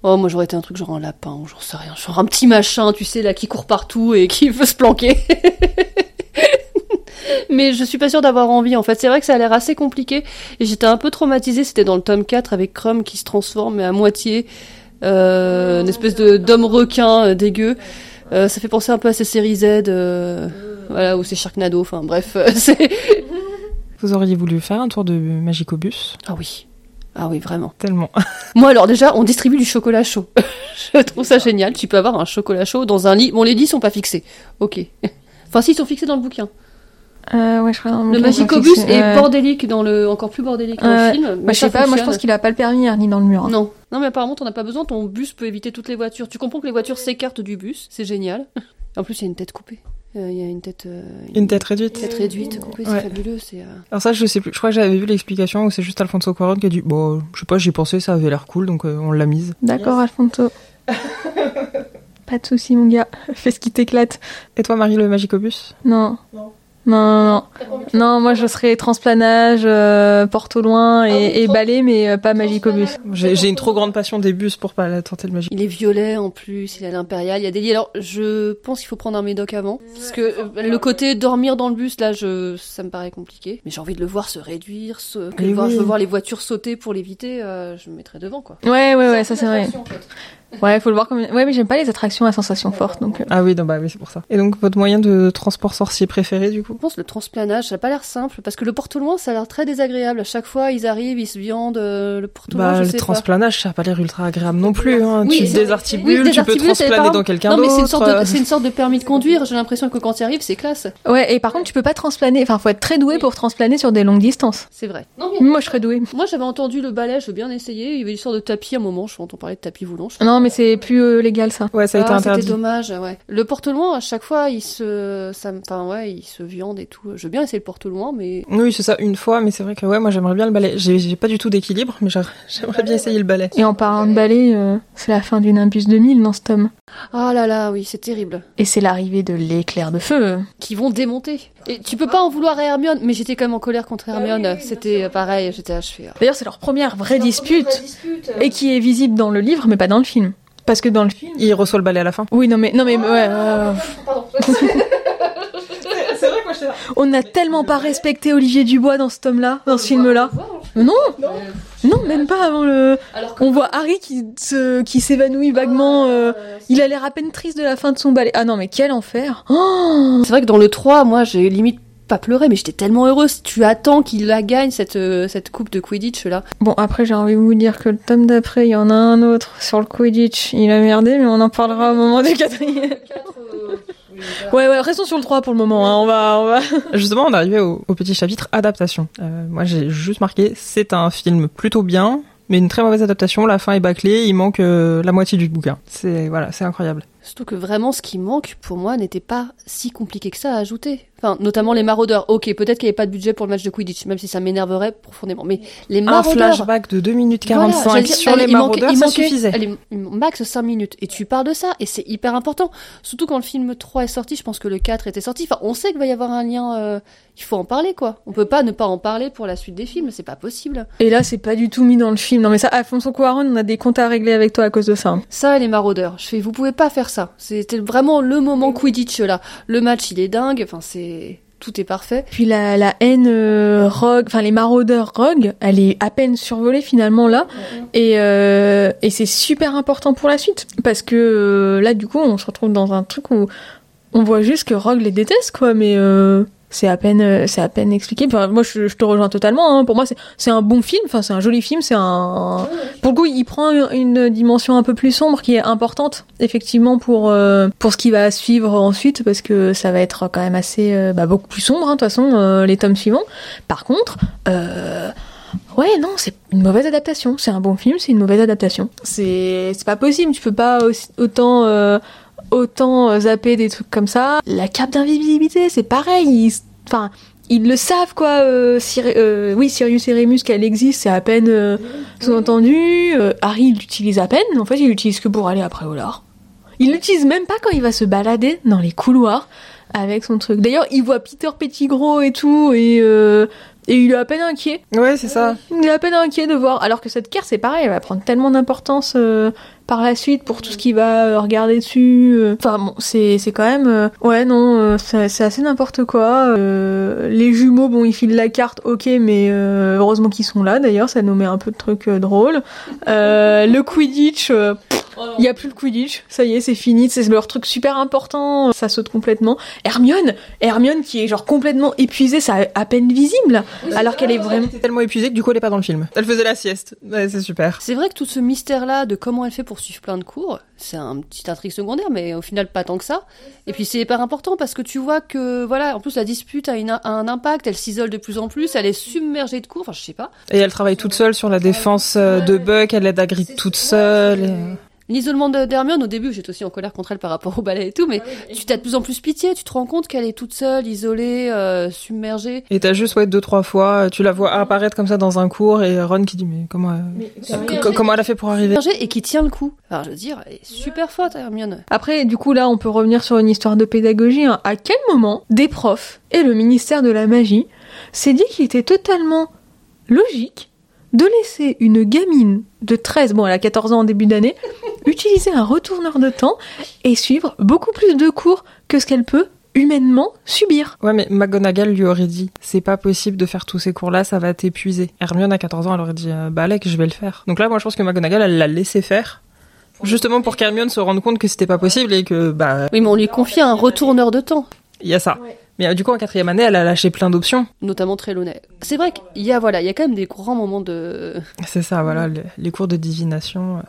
Oh, moi j'aurais été un truc genre un lapin, ou j'en sais rien. Genre un petit machin, tu sais, là, qui court partout et qui veut se planquer. Mais je suis pas sûre d'avoir envie en fait. C'est vrai que ça a l'air assez compliqué. Et j'étais un peu traumatisée. C'était dans le tome 4 avec Crum qui se transforme mais à moitié. Euh, une espèce de d'homme requin euh, dégueu. Euh, ça fait penser un peu à ces séries Z. euh, voilà, ou c'est Sharknado. Enfin bref, euh, c'est. Vous auriez voulu faire un tour de Magicobus Ah oui. Ah oui, vraiment. Tellement. Moi, alors déjà, on distribue du chocolat chaud. je trouve ça génial. Tu peux avoir un chocolat chaud dans un lit. Bon, les lits sont pas fixés. Ok. Enfin, si, ils sont fixés dans le bouquin. euh, ouais je crois Le Magicobus est bordélique dans le, encore plus bordélique dans le film. Bah, Mais je sais pas, moi je pense qu'il a pas le permis ni dans le mur. hein. Non. Non, mais apparemment, t'en as pas besoin. Ton bus peut éviter toutes les voitures. Tu comprends que les voitures s'écartent du bus? C'est génial. En plus, il y a une tête coupée. Euh, Il y a une tête, euh, Une tête réduite. tête réduite, coupée. Ouais. C'est fabuleux. C'est, euh, Alors ça, je sais plus. Je crois que j'avais vu l'explication où c'est juste Alfonso Cuarón qui a dit, bon, je sais pas, j'y pensais, ça avait l'air cool, donc euh, on l'a mise. D'accord, Alfonso. pas de soucis, mon gars. Fais ce qui t'éclate. Et toi, Marie, le Magicobus Non. Non, non, non. Non, moi je serais transplanage, euh, porte au loin et, Ah oui, et balai, mais euh, pas magicobus. J'ai j'ai une trop grande passion des bus pour pas la tenter le Magic. Il est violet en plus, il est à l'impérial, il y a des lits. Alors, je pense qu'il faut prendre un médoc avant. Parce que euh, le côté dormir dans le bus, là, je, ça me paraît compliqué. Mais j'ai envie de le voir se réduire, se, que voir- je veux voir les voitures sauter pour l'éviter, euh, je me mettrais devant, quoi. Ouais, ouais, ouais, ça c'est vrai. Ouais, faut le voir comme. une- Ouais, mais j'aime pas les attractions à sensations fortes, donc. euh, Ah oui, non, bah oui, c'est pour ça. Et donc, votre moyen de transport sorcier préféré, du coup? Je pense le transplanage, ça a pas l'air simple, parce que le porte-au-loin, ça a l'air très désagréable. À chaque fois, ils arrivent, ils se viandent, euh, le porte-au-loin, Bah, je le sais pas. transplanage, ça a pas l'air ultra agréable non plus. Hein. Oui, tu c'est- désarticules, oui, tu peux transplaner dans quelqu'un Non, mais c'est une, d'autre. sorte euh. de, c'est une sorte de permis de conduire. J'ai l'impression que quand tu arrives, c'est classe. Ouais, et par contre, tu peux pas transplaner. Enfin, faut être très doué pour transplaner sur des longues distances. C'est vrai. Non, mais Moi, je serais doué. moi, j'avais entendu le balai, je veux bien essayer. Il y avait une sorte de tapis à un moment, je entends parler de tapis voulant. je Non, mais c'est plus euh, légal ça. Ouais, ça a été Ah, interdit. C'était dommage, ouais. Le porte-loin, à chaque fois, il se, ça, enfin ouais, il se viande et tout. Je veux bien essayer le porte-loin, mais Oui, c'est ça, une fois, mais c'est vrai que ouais, moi j'aimerais bien le balai. J'ai pas du tout d'équilibre, mais j'ai- j'aimerais bien essayer le balai. Et en parlant de balai, euh, c'est la fin du Nimbus 2000 dans ce tome. ah là là, oui, c'est terrible. Et c'est l'arrivée de l'éclair de feu. Qui vont démonter. Et tu peux pas en vouloir à Hermione, mais j'étais quand même en colère contre Hermione. C'était euh, pareil, j'étais là, je fais. ah. D'ailleurs, c'est leur première vraie dispute et qui est visible dans le livre, mais pas dans le film. Parce que dans le film. Il reçoit le balai à la fin. Oui, non, mais, non, mais, ouais, euh, C'est vrai, moi je on n'a tellement pas respecté Olivier Dubois dans ce tome-là, dans ce film-là. Non, non, même pas avant le. On voit Harry qui se, qui s'évanouit vaguement. euh, il a l'air à peine triste de la fin de son balai. Ah non, mais quel enfer. Oh C'est vrai que dans le 3, moi, j'ai limite pas pleuré, mais j'étais tellement heureuse. Tu attends qu'il la gagne, cette, euh, cette coupe de Quidditch, là. Bon, après, j'ai envie de vous dire que le tome d'après, il y en a un autre sur le Quidditch. Il a merdé, mais on en parlera au moment du quatrième. Ouais, ouais, restons sur le 3 pour le moment. Hein. On va, on va. Justement, on est arrivé au, au petit chapitre adaptation. Euh, moi j'ai juste marqué, c'est un film plutôt bien, mais une très mauvaise adaptation. La fin est bâclée, il manque euh, la moitié du bouquin. C'est voilà, c'est incroyable. Surtout que vraiment, ce qui manque, pour moi, n'était pas si compliqué que ça à ajouter. Enfin, notamment les maraudeurs. Ok, peut-être qu'il n'y avait pas de budget pour le match de Quidditch, même si ça m'énerverait profondément. Mais les Un maraudeurs... flashback de 2 minutes Voilà, 45 j'allais dire, sur allez, les il manquait- maraudeurs, ça manquait- suffisait. allez, max 5 minutes. Et tu parles de ça, et c'est hyper important. Surtout quand le film 3 est sorti, je pense que le 4 était sorti. Enfin, on sait qu'il va y avoir un lien, euh, il faut en parler, quoi. On peut pas ne pas en parler pour la suite des films, c'est pas possible. Et là, c'est pas du tout mis dans le film. Non, mais ça, Alfonso Cuarón, on a des comptes à régler avec toi à cause de ça. hein. Ça, les maraudeurs. Je fais, vous pouvez pas faire ça. C'était vraiment le moment Quidditch, là. Le match, il est dingue. Enfin, c'est, tout est parfait. Puis la, la haine euh, rogue, enfin les maraudeurs rogue, elle est à peine survolée finalement là, et, euh, et c'est super important pour la suite parce que euh, là du coup on se retrouve dans un truc où on voit juste que Rogue les déteste quoi, mais euh, c'est à peine euh, c'est à peine expliqué. Enfin, moi je, te rejoins totalement. hein. Pour moi c'est un bon film, enfin c'est un joli film, c'est un pour le coup il prend une dimension un peu plus sombre qui est importante effectivement pour euh, pour ce qui va suivre ensuite parce que ça va être quand même assez euh, bah, beaucoup plus sombre hein, de toute façon euh, les tomes suivants. Par contre euh, Ouais, non, c'est une mauvaise adaptation. C'est un bon film, c'est une mauvaise adaptation. C'est c'est pas possible, tu peux pas autant euh, autant euh, zapper des trucs comme ça. La cape d'invisibilité, c'est pareil. Ils, enfin, ils le savent quoi. Euh, euh, oui, Sirius et Remus qu'elle existe, c'est à peine sous-entendu. Harry il l'utilise à peine. En fait, il l'utilise que pour aller après Olar. Il l'utilise même pas quand il va se balader dans les couloirs avec son truc. D'ailleurs, il voit Peter Pettigrew et tout et et il est à peine inquiet. Ouais, c'est ça. Il est à peine inquiet de voir. Alors que cette carte, c'est pareil, elle va prendre tellement d'importance euh, par la suite pour tout ce qu'il va euh, regarder dessus. euh. Enfin bon, c'est c'est quand même. euh, Ouais, non, euh, c'est assez n'importe quoi. Euh, les jumeaux, bon, ils filent la carte, ok, mais euh, heureusement qu'ils sont là d'ailleurs, ça nous met un peu de trucs drôles. Euh, le Quidditch. euh, il y a plus le Quidditch, ça y est, c'est fini, c'est leur truc super important, ça saute complètement. Hermione, Hermione qui est genre complètement épuisée, ça à peine visible, alors qu'elle est vraiment Elle était tellement épuisée que du coup elle est pas dans le film. Elle faisait la sieste. Ouais, c'est super. C'est vrai que tout ce mystère-là de comment elle fait pour suivre plein de cours, c'est un petit intrigue secondaire, mais au final pas tant que ça. Et puis c'est hyper important parce que tu vois que, voilà, en plus la dispute a, une- a un impact, elle s'isole de plus en plus, elle est submergée de cours, enfin je sais pas. Et elle travaille toute seule sur la défense euh, de Buck, elle aide Hagrid toute seule. et- L'isolement de- d'Hermione, au début, j'étais aussi en colère contre elle par rapport au ballet et tout, mais tu t'as de plus en plus pitié, tu te rends compte qu'elle est toute seule, isolée, euh, submergée. Et t'as juste, ouais, deux, trois fois, tu la vois apparaître comme ça dans un cours et Ron qui dit, mais comment, euh, co- comment elle a fait pour arriver? Et qui tient le coup. Enfin, je veux dire, elle est super forte, Hermione. Après, du coup, là, on peut revenir sur une histoire de pédagogie. hein. À quel moment des profs et le ministère de la magie s'est dit qu'il était totalement logique de laisser une gamine de 13, bon, elle a 14 ans en début d'année, utiliser un retourneur de temps et suivre beaucoup plus de cours que ce qu'elle peut humainement subir. Ouais, mais McGonagall lui aurait dit, c'est pas possible de faire tous ces cours-là, ça va t'épuiser. Hermione à 14 ans, elle aurait dit, euh, bah Alec, je vais le faire. Donc là, moi, je pense que McGonagall, elle l'a laissé faire. Justement pour qu'Hermione se rende compte que c'était pas possible et que, bah, Oui, mais on lui confie un retourneur de temps. il y a ça. Mais euh, du coup, en quatrième année, elle a lâché plein d'options. notamment Trelawney. C'est vrai qu'il y a voilà, il y a quand même des grands moments de C'est ça, voilà, les, les cours de divination. euh.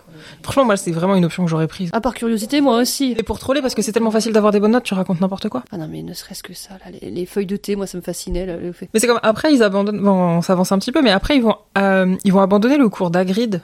Franchement, moi, c'est vraiment une option que j'aurais prise. à part curiosité moi aussi. Et pour troller, parce que c'est tellement facile d'avoir des bonnes notes, tu racontes n'importe quoi. Ah non mais ne serait-ce que ça là, les, les feuilles de thé, moi ça me fascinait là, le fait. Mais c'est comme après ils abandonnent. Bon, on s'avance un petit peu, mais après ils vont euh, ils vont abandonner le cours d'Agrid.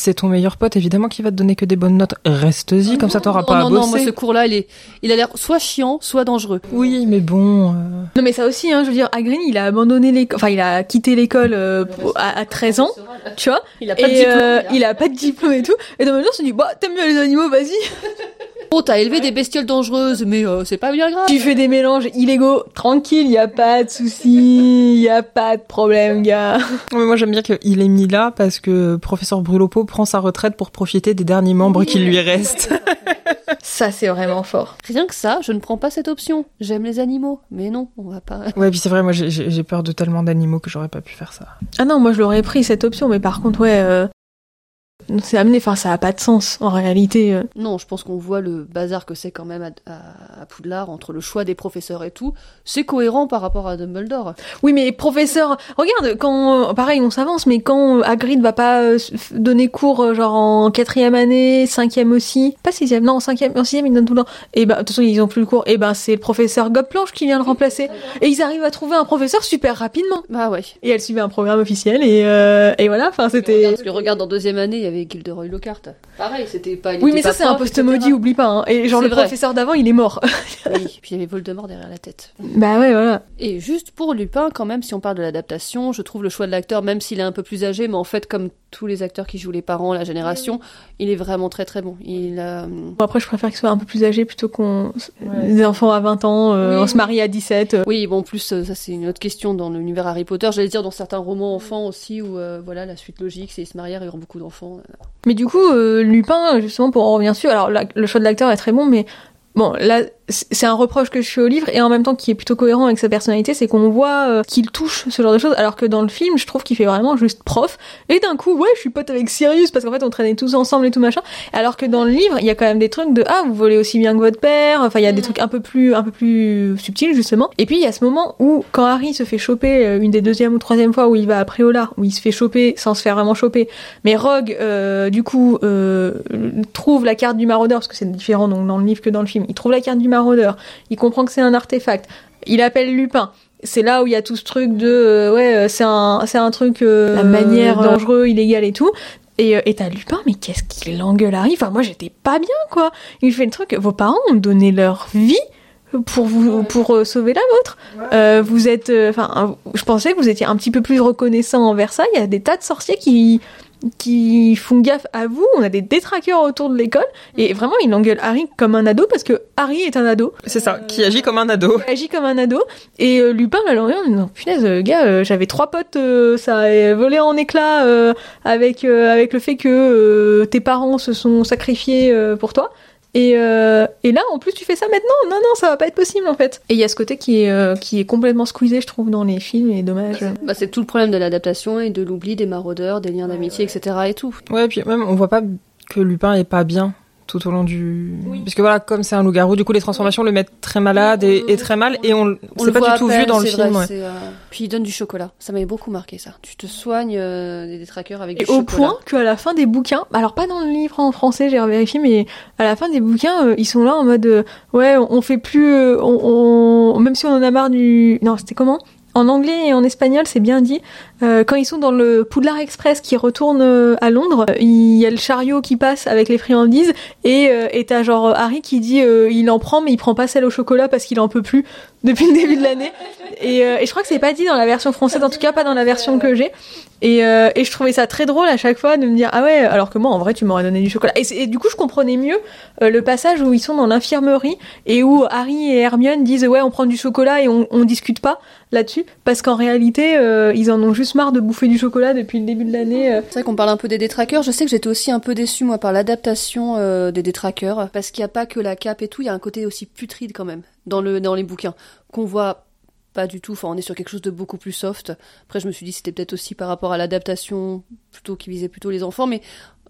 C'est ton meilleur pote, évidemment, qui va te donner que des bonnes notes. Reste-y, comme ça t'auras non, pas non, à non, bosser. moi ce cours là, il est il a l'air soit chiant, soit dangereux. Oui, mais bon. euh, Non mais ça aussi, hein, je veux dire, Hagrid, il a abandonné l'école, enfin il a quitté l'école euh, à, à 13 ans, tu vois, Il a pas de diplôme. euh, il a pas de diplôme et tout, et dans le même temps, on se dit, bah t'aimes bien les animaux, vas-y, Oh, t'as élevé des bestioles dangereuses, mais euh, c'est pas bien grave. tu fais des mélanges illégaux, tranquille, y a pas de souci, y a pas de problème, gars. Mais moi j'aime bien qu'il est mis là parce que professeur Brulopo prend sa retraite pour profiter des derniers membres qui lui restent. Ça c'est vraiment fort. Rien que ça, je ne prends pas cette option. J'aime les animaux, mais non, on va pas. ouais, puis c'est vrai, moi j'ai- peur de tellement d'animaux que j'aurais pas pu faire ça. Ah non, moi je l'aurais pris cette option, mais par contre, ouais, euh, c'est amené, enfin ça a pas de sens en réalité. euh. Non, je pense qu'on voit le bazar que c'est quand même à, à- à Poudlard entre le choix des professeurs et tout. C'est cohérent par rapport à Dumbledore. Oui, mais professeur, regarde, quand, euh, pareil, on s'avance, mais quand Hagrid va pas euh, donner cours, genre en quatrième année, cinquième aussi, pas sixième, non, en cinquième, en sixième, ils donnent tout le temps. Et ben, de toute façon, ils ont plus le cours. Et ben, c'est le professeur Gobplanche qui vient le remplacer. Et ils arrivent à trouver un professeur super rapidement. Bah ouais. Et elle suivait un programme officiel, et, euh, et voilà, enfin, c'était. Parce que regarde, en deuxième année, il y avait avait Gilderoy Lockhart. Pareil, c'était pas. Oui, mais ça, c'est un poste maudit, oublie pas. Hein. Et genre, le professeur d'avant, il est mort. oui, puis il y avait Voldemort derrière la tête. Bah ouais, voilà. Et juste pour Lupin, quand même, si on parle de l'adaptation, je trouve le choix de l'acteur, même s'il est un peu plus âgé, mais en fait, comme tous les acteurs qui jouent les parents, la génération, il est vraiment très très bon. Il euh, après, je préfère qu'il soit un peu plus âgé plutôt qu'on des enfants à 20 ans, euh, on se marie à 17. Euh. Oui, bon, en plus, ça c'est une autre question dans l'univers Harry Potter. J'allais dire dans certains romans enfants aussi, où voilà, la suite logique, c'est ils se marièrent, ils auront beaucoup d'enfants. Mais du coup, Lupin, justement, pour en revenir dessus, alors le choix de l'acteur est très bon, mais bon, là, c'est un reproche que je fais au livre et en même temps qui est plutôt cohérent avec sa personnalité, c'est qu'on voit euh, qu'il touche ce genre de choses, alors que dans le film, je trouve qu'il fait vraiment juste prof. Et d'un coup, ouais, je suis pote avec Sirius parce qu'en fait, on traînait tous ensemble et tout machin. Alors que dans le livre, il y a quand même des trucs de ah, vous volez aussi bien que votre père. Enfin, il y a des mm. trucs un peu plus, un peu plus subtils justement. Et puis il y a ce moment où quand Harry se fait choper euh, une des deuxième ou troisième fois où il va à Préola, où il se fait choper sans se faire vraiment choper, mais Rogue, euh, du coup, trouve la carte du maraudeur parce que c'est différent donc dans le livre que dans le film. Il trouve la carte du maraudeur il comprend que c'est un artefact. Il appelle Lupin. C'est là où il y a tout ce truc de euh, ouais, euh, c'est un c'est un truc euh, la manière dangereux, illégal et tout. Et et t'as Lupin, mais qu'est-ce qu'il engueule Harry Enfin moi j'étais pas bien quoi. Il fait le truc. Vos parents ont donné leur vie pour vous pour sauver la vôtre. vous êtes enfin je pensais que vous étiez un petit peu plus reconnaissant envers ça. Il y a des tas de sorciers qui qui font gaffe à vous. On a des détraqueurs autour de l'école et vraiment il engueule Harry comme un ado parce que Harry est un ado. C'est ça, qui agit comme un ado. Qui agit comme un ado et euh, Lupin là l'engueule en disant punaise euh, gars euh, j'avais trois potes ça a volé en éclats avec avec le fait que tes parents se sont sacrifiés pour toi. Et, euh, et, là, en plus, tu fais ça maintenant Non, non, ça va pas être possible en fait. Et il y a ce côté qui est, euh, qui est complètement squeezé, je trouve, dans les films, et dommage. Bah, c'est tout le problème de l'adaptation et de l'oubli des maraudeurs, des liens d'amitié, etc. et tout. Ouais, et puis même, on voit pas que Lupin est pas bien tout au long du. Oui. Parce que voilà, comme c'est un loup-garou, du coup les transformations le mettent très malade et, très mal et on, on c'est pas du tout vu dans le film. ouais. euh... Puis il donne du chocolat. Ça m'avait beaucoup marqué ça. Tu te soignes euh, des détraqueurs avec et du au point qu'à la fin des bouquins, alors pas dans le livre en français, j'ai vérifié, mais à la fin des bouquins, euh, ils sont là en mode euh, ouais, on, fait plus, euh, on, on, même si on en a marre du. Non, c'était comment? En anglais et en espagnol, c'est bien dit. Euh, quand ils sont dans le Poudlard Express qui retourne euh, à Londres, il y a le chariot qui passe avec les friandises et euh, et t'as genre Harry qui dit il en prend mais il prend pas celle au chocolat parce qu'il en peut plus depuis le début de l'année. Et, et, je crois que c'est pas dit dans la version française, en tout cas pas dans la version que j'ai. Et, et je trouvais ça très drôle à chaque fois de me dire ah ouais alors que moi en vrai tu m'aurais donné du chocolat. Et, et, du coup je comprenais mieux le passage où ils sont dans l'infirmerie et où Harry et Hermione disent ouais on prend du chocolat et on, on discute pas là-dessus parce qu'en réalité ils en ont juste marre de bouffer du chocolat depuis le début de l'année. Euh. C'est vrai qu'on parle un peu des détraqueurs. Je sais que j'étais aussi un peu déçue, moi, par l'adaptation euh, des détraqueurs. Parce qu'il n'y a pas que la cape et tout, il y a un côté aussi putride quand même dans, le, dans les bouquins. Qu'on voit pas du tout. Enfin, on est sur quelque chose de beaucoup plus soft. Après, je me suis dit c'était peut-être aussi par rapport à l'adaptation plutôt qui visait plutôt les enfants, mais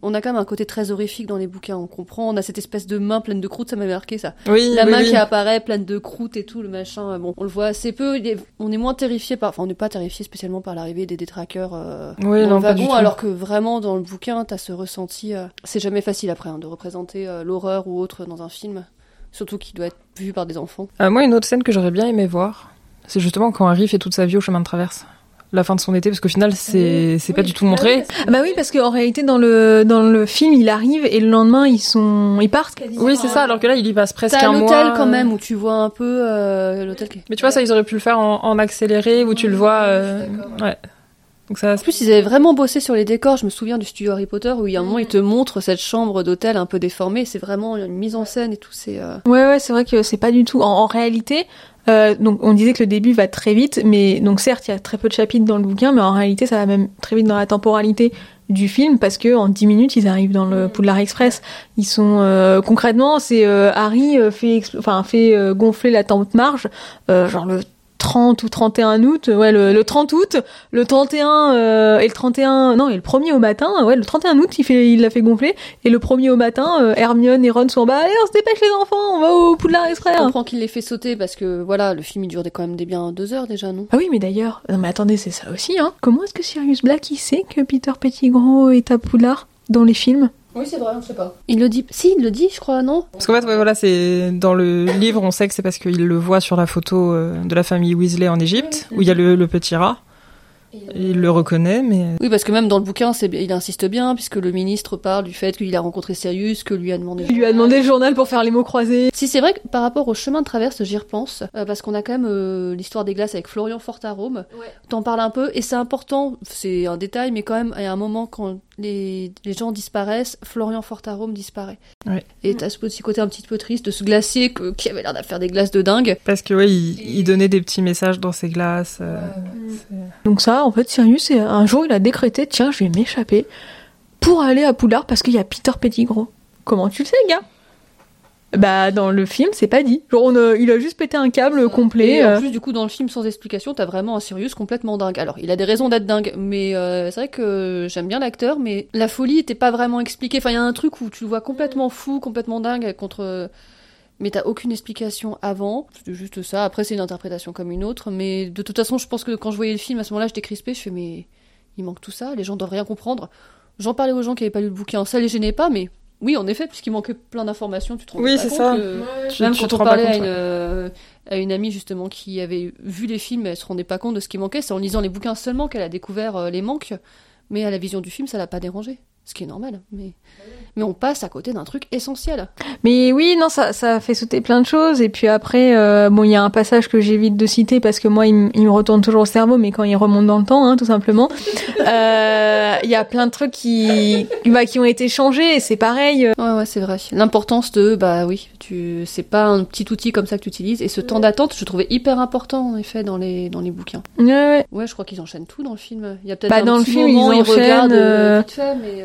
on a quand même un côté très horrifique dans les bouquins. On comprend, on a cette espèce de main pleine de croûte, ça m'a marqué ça. Oui, la main qui apparaît pleine de croûte et tout, le machin. Bon, on le voit assez peu. on est moins terrifié par, enfin, on n'est pas terrifié spécialement par l'arrivée des détraqueurs euh, oui, dans non, le wagon, alors que vraiment dans le bouquin, t'as ce ressenti. Euh, c'est jamais facile après hein, de représenter euh, l'horreur ou autre dans un film, surtout qui doit être vu par des enfants. moi, une autre scène que j'aurais bien aimé voir, c'est justement quand Harry fait toute sa vie au chemin de traverse la fin de son été parce qu'au final c'est c'est pas du tout montré. Ah bah oui parce qu'en réalité dans le dans le film il arrive et le lendemain ils sont ils partent Oui c'est ça alors que là il y passe presque un mois. l'hôtel quand même où tu vois un peu euh, l'hôtel. Mais tu vois ça ils auraient pu le faire en, en accéléré où tu le vois. Euh, ouais. Donc ça... En plus, ils avaient vraiment bossé sur les décors. Je me souviens du studio Harry Potter où il y a un moment, ils te montrent cette chambre d'hôtel un peu déformée. C'est vraiment une mise en scène et tout. C'est. Euh... Ouais, ouais, c'est vrai que c'est pas du tout. En, en réalité, euh, donc on disait que le début va très vite, mais donc certes il y a très peu de chapitres dans le bouquin, mais en réalité ça va même très vite dans la temporalité du film parce que en 10 minutes ils arrivent dans le Poudlard Express. Ils sont euh, concrètement c'est euh, Harry fait enfin fait gonfler la tente marge genre le 30 ou 31 août, ouais, le, le 30 août, le 31 euh, et le 31, non, et le 1er au matin, ouais, le 31 août, il fait, il l'a fait gonfler, et le 1er au matin, euh, Hermione et Ron sont bah allez, on se dépêche les enfants, on va au Poudlard Express. Je comprends qu'il les fait sauter parce que voilà, le film il dure quand même des bien deux heures déjà, non? Ah oui, mais d'ailleurs, non mais attendez, c'est ça aussi, hein. Comment est-ce que Sirius Black il sait que Peter Pettigrew est à Poudlard? Dans les films oui, c'est vrai, on sait pas. Il le dit. Si, il le dit, je crois, non? Parce qu'en fait, ouais, voilà, c'est dans le livre, on sait que c'est parce qu'il le voit sur la photo euh, de la famille Weasley en Égypte, où il y a le, le, petit rat. Il le reconnaît, mais Oui, parce que même dans le bouquin, il insiste bien, puisque le ministre parle du fait qu'il a rencontré Sirius, que lui a demandé. Il lui a demandé le journal pour faire les mots croisés. Si c'est vrai que par rapport au chemin de traverse, j'y repense, euh, parce qu'on a quand même euh, l'histoire des glaces avec Florian Fortarome. T'en parles un peu, et c'est important, c'est un détail, mais quand même, il y a un moment quand les, les gens disparaissent, Florian Fortarome disparaît. Ouais. Et t'as ce petit côté un petit peu triste de ce glacier que- qui avait l'air de faire des glaces de dingue. parce que ouais, il, il donnait des petits messages dans ses glaces. euh, Donc ça, en fait, Sirius, un jour, il a décrété, tiens, je vais m'échapper pour aller à Poudlard parce qu'il y a Peter Pettigrew. Comment tu le sais, gars? Bah, dans le film, c'est pas dit. Genre, on a- il a juste pété un câble complet. Et en euh, plus, du coup, dans le film, sans explication, t'as vraiment un Sirius complètement dingue. Alors, il a des raisons d'être dingue, mais euh, c'est vrai que j'aime bien l'acteur, mais la folie était pas vraiment expliquée. Enfin, il y a un truc où tu le vois complètement fou, complètement dingue, contre... Mais t'as aucune explication avant, c'est juste ça. Après, c'est une interprétation comme une autre, mais de toute façon, je pense que quand je voyais le film, à ce moment-là, j'étais crispée, je fais, mais il manque tout ça, les gens doivent rien comprendre. J'en parlais aux gens qui avaient pas lu le bouquin, ça les gênait pas, mais oui, en effet, puisqu'il manquait plein d'informations, tu te rends Oui, pas c'est compte ça. que- Tu- même tu quand on parlait à compte, une, euh, à une amie justement qui avait vu les films, elle se rendait pas compte de ce qui manquait. C'est en lisant les bouquins seulement qu'elle a découvert euh, les manques, mais à la vision du film, ça l'a pas dérangé. Ce qui est normal. Mais, mais on passe à côté d'un truc essentiel. Mais oui, non, ça, ça fait sauter plein de choses. Et puis après, euh, bon, il y a un passage que j'évite de citer parce que moi, il, me retourne toujours au cerveau, mais quand il remonte dans le temps, hein, tout simplement. Euh, Il y a plein de trucs qui, bah, qui ont été changés. Et c'est pareil. Ouais, ouais, c'est vrai. L'importance de, bah oui, tu, c'est pas un petit outil comme ça que tu utilises. Et ce temps d'attente, je trouvais hyper important, en effet, dans les, dans les bouquins. Ouais, ouais. Ouais, je crois qu'ils enchaînent tout dans le film. Il y a peut-être Bah, un dans le film, moment, ils ils, enchaînent, regardent euh, vite fait, mais.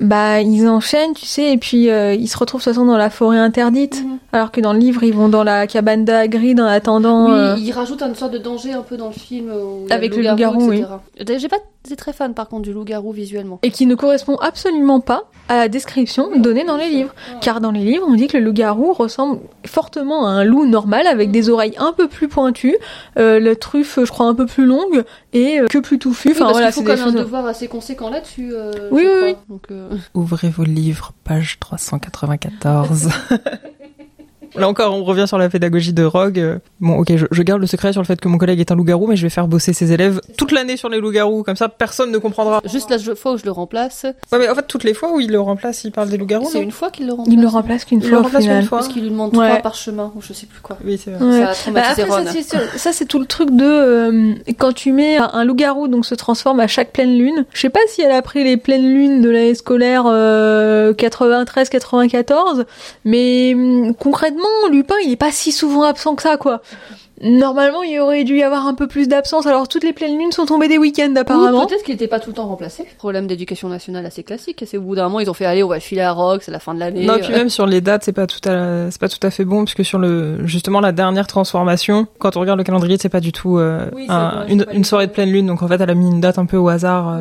Euh, Bah, ils enchaînent, tu sais, et puis euh, ils se retrouvent de toute façon dans la forêt interdite. Mhm. Alors que dans le livre, ils vont dans la cabane d'Agrid en attendant. Oui, euh, il rajoute une sorte de danger un peu dans le film. a Avec le loup-garou, etc. D'ailleurs, J'ai pas été très fan par contre du loup-garou visuellement. Et qui ne correspond absolument pas à la description donnée dans les livres. Car dans les livres, on dit que le loup-garou ressemble fortement à un loup normal avec des oreilles un peu plus pointues, euh, la truffe, je crois, un peu plus longue et euh, que plus touffue. Oui, Enfin parce voilà, qu'il faut c'est quand même un devoir assez conséquent là-dessus. euh, Oui, je oui, crois. oui. Donc, euh, Ouvrez vos livres, page 394. Là encore, on revient sur la pédagogie de Rogue. Euh, Bon, ok, je, je garde le secret sur le fait que mon collègue est un loup-garou, mais je vais faire bosser ses élèves toute l'année sur les loups-garous. Comme ça, personne ne comprendra. Juste la fois où je le remplace, Ouais, mais en fait, toutes les fois où il le remplace, il parle des loups-garous, c'est une fois qu'il le remplace. Il le remplace qu'une Il le fois remplace une fois. Parce qu'il lui demande Ouais. trois parchemins, ou je sais plus quoi. Oui, c'est vrai. Ouais. Ça a Bah, après, Ron. ça, c'est- tout le truc de euh, quand tu mets un, loup-garou donc se transforme à chaque pleine lune. Je sais pas si elle a pris les pleines lunes de l'année scolaire 93-94, mais hum, concrètement, Lupin, il est pas si souvent absent que ça, quoi. Normalement, il aurait dû y avoir un peu plus d'absence. Alors toutes les pleines lunes sont tombées des week-ends Ou apparemment. peut-être qu'il n'était pas tout le temps remplacé. Problème d'éducation nationale assez classique. Et c'est au bout d'un moment, ils ont fait aller, on va filer à Rock, c'est la fin de l'année. Non, euh. puis même sur les dates, c'est pas tout à, c'est pas tout à fait bon, puisque sur le, justement, la dernière transformation, quand on regarde le calendrier, c'est pas du tout euh, Oui, un- une, soirée de pleine lune. Donc en fait, elle a mis une date un peu au hasard. euh,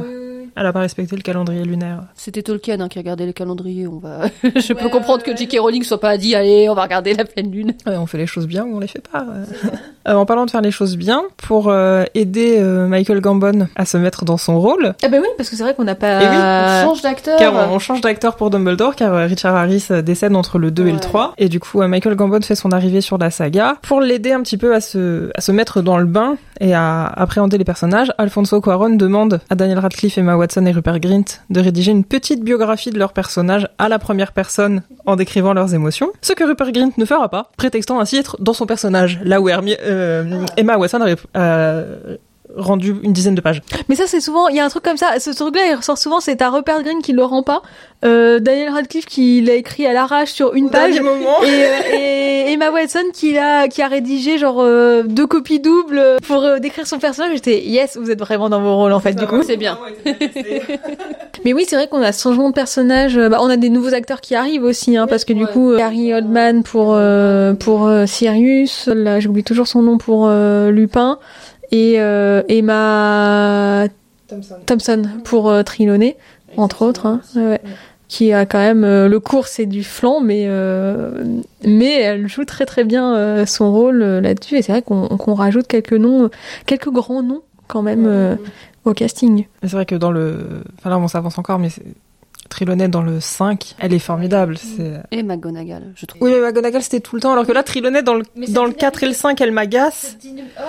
Elle a pas respecté le calendrier lunaire. C'était Tolkien hein, qui regardait le calendrier. On va. je peux comprendre que J.K. Rowling soit pas dit, allez, on va regarder la pleine lune. Ouais, on fait les choses bien ou on les fait pas. euh. En parlant de faire les choses bien, pour euh, aider euh, Michael Gambon à se mettre dans son rôle, Ah bah oui, parce que c'est vrai qu'on n'a pas. Eh oui, On change d'acteur. car on change d'acteur pour Dumbledore, car euh, Richard Harris décède entre le 2 et le Ouais. 3, et du coup euh, Michael Gambon fait son arrivée sur la saga. Pour l'aider un petit peu à se, à se mettre dans le bain et à appréhender les personnages, Alfonso Cuarón demande à Daniel Radcliffe, Emma Watson et Rupert Grint de rédiger une petite biographie de leurs personnages à la première personne en décrivant leurs émotions, ce que Rupert Grint ne fera pas, prétextant ainsi être dans son personnage, là où euh, Emma Watson euh, rendu une dizaine de pages. Mais ça, c'est souvent, il y a un truc comme ça. Ce truc-là, il ressort souvent. C'est à Rupert Green qui le rend pas. Euh, Daniel Radcliffe qui l'a écrit à l'arrache sur une page. dernier moment. Et, euh, et Emma Watson qui a, qui a rédigé genre euh, deux copies doubles pour euh, décrire son personnage. J'étais yes, vous êtes vraiment dans vos rôles en fait du coup. C'est bien. Mais oui, c'est vrai qu'on a ce changement de personnage. Bah, on a des nouveaux acteurs qui arrivent aussi, hein, parce que du Ouais. coup, euh, Gary Oldman pour euh, pour euh, Sirius, là j'oublie toujours son nom pour euh, Lupin, et euh, Emma Thompson pour euh, Trelawney, entre autres. Hein, ouais, ouais. Qui a quand même euh, le cours, c'est du flanc, mais euh, mais elle joue très très bien euh, son rôle euh, là-dessus. Et c'est vrai qu'on rajoute quelques noms, quelques grands noms quand même euh, au casting. C'est vrai que dans le. Enfin là, on s'avance encore, mais c'est- Trelawney dans le 5, elle est formidable. Et McGonagall, je trouve. Oui, mais McGonagall, c'était tout le temps, alors que là, Trelawney, dans le, Mais dans le dynamique. 4 et le 5, elle m'agace. Oh,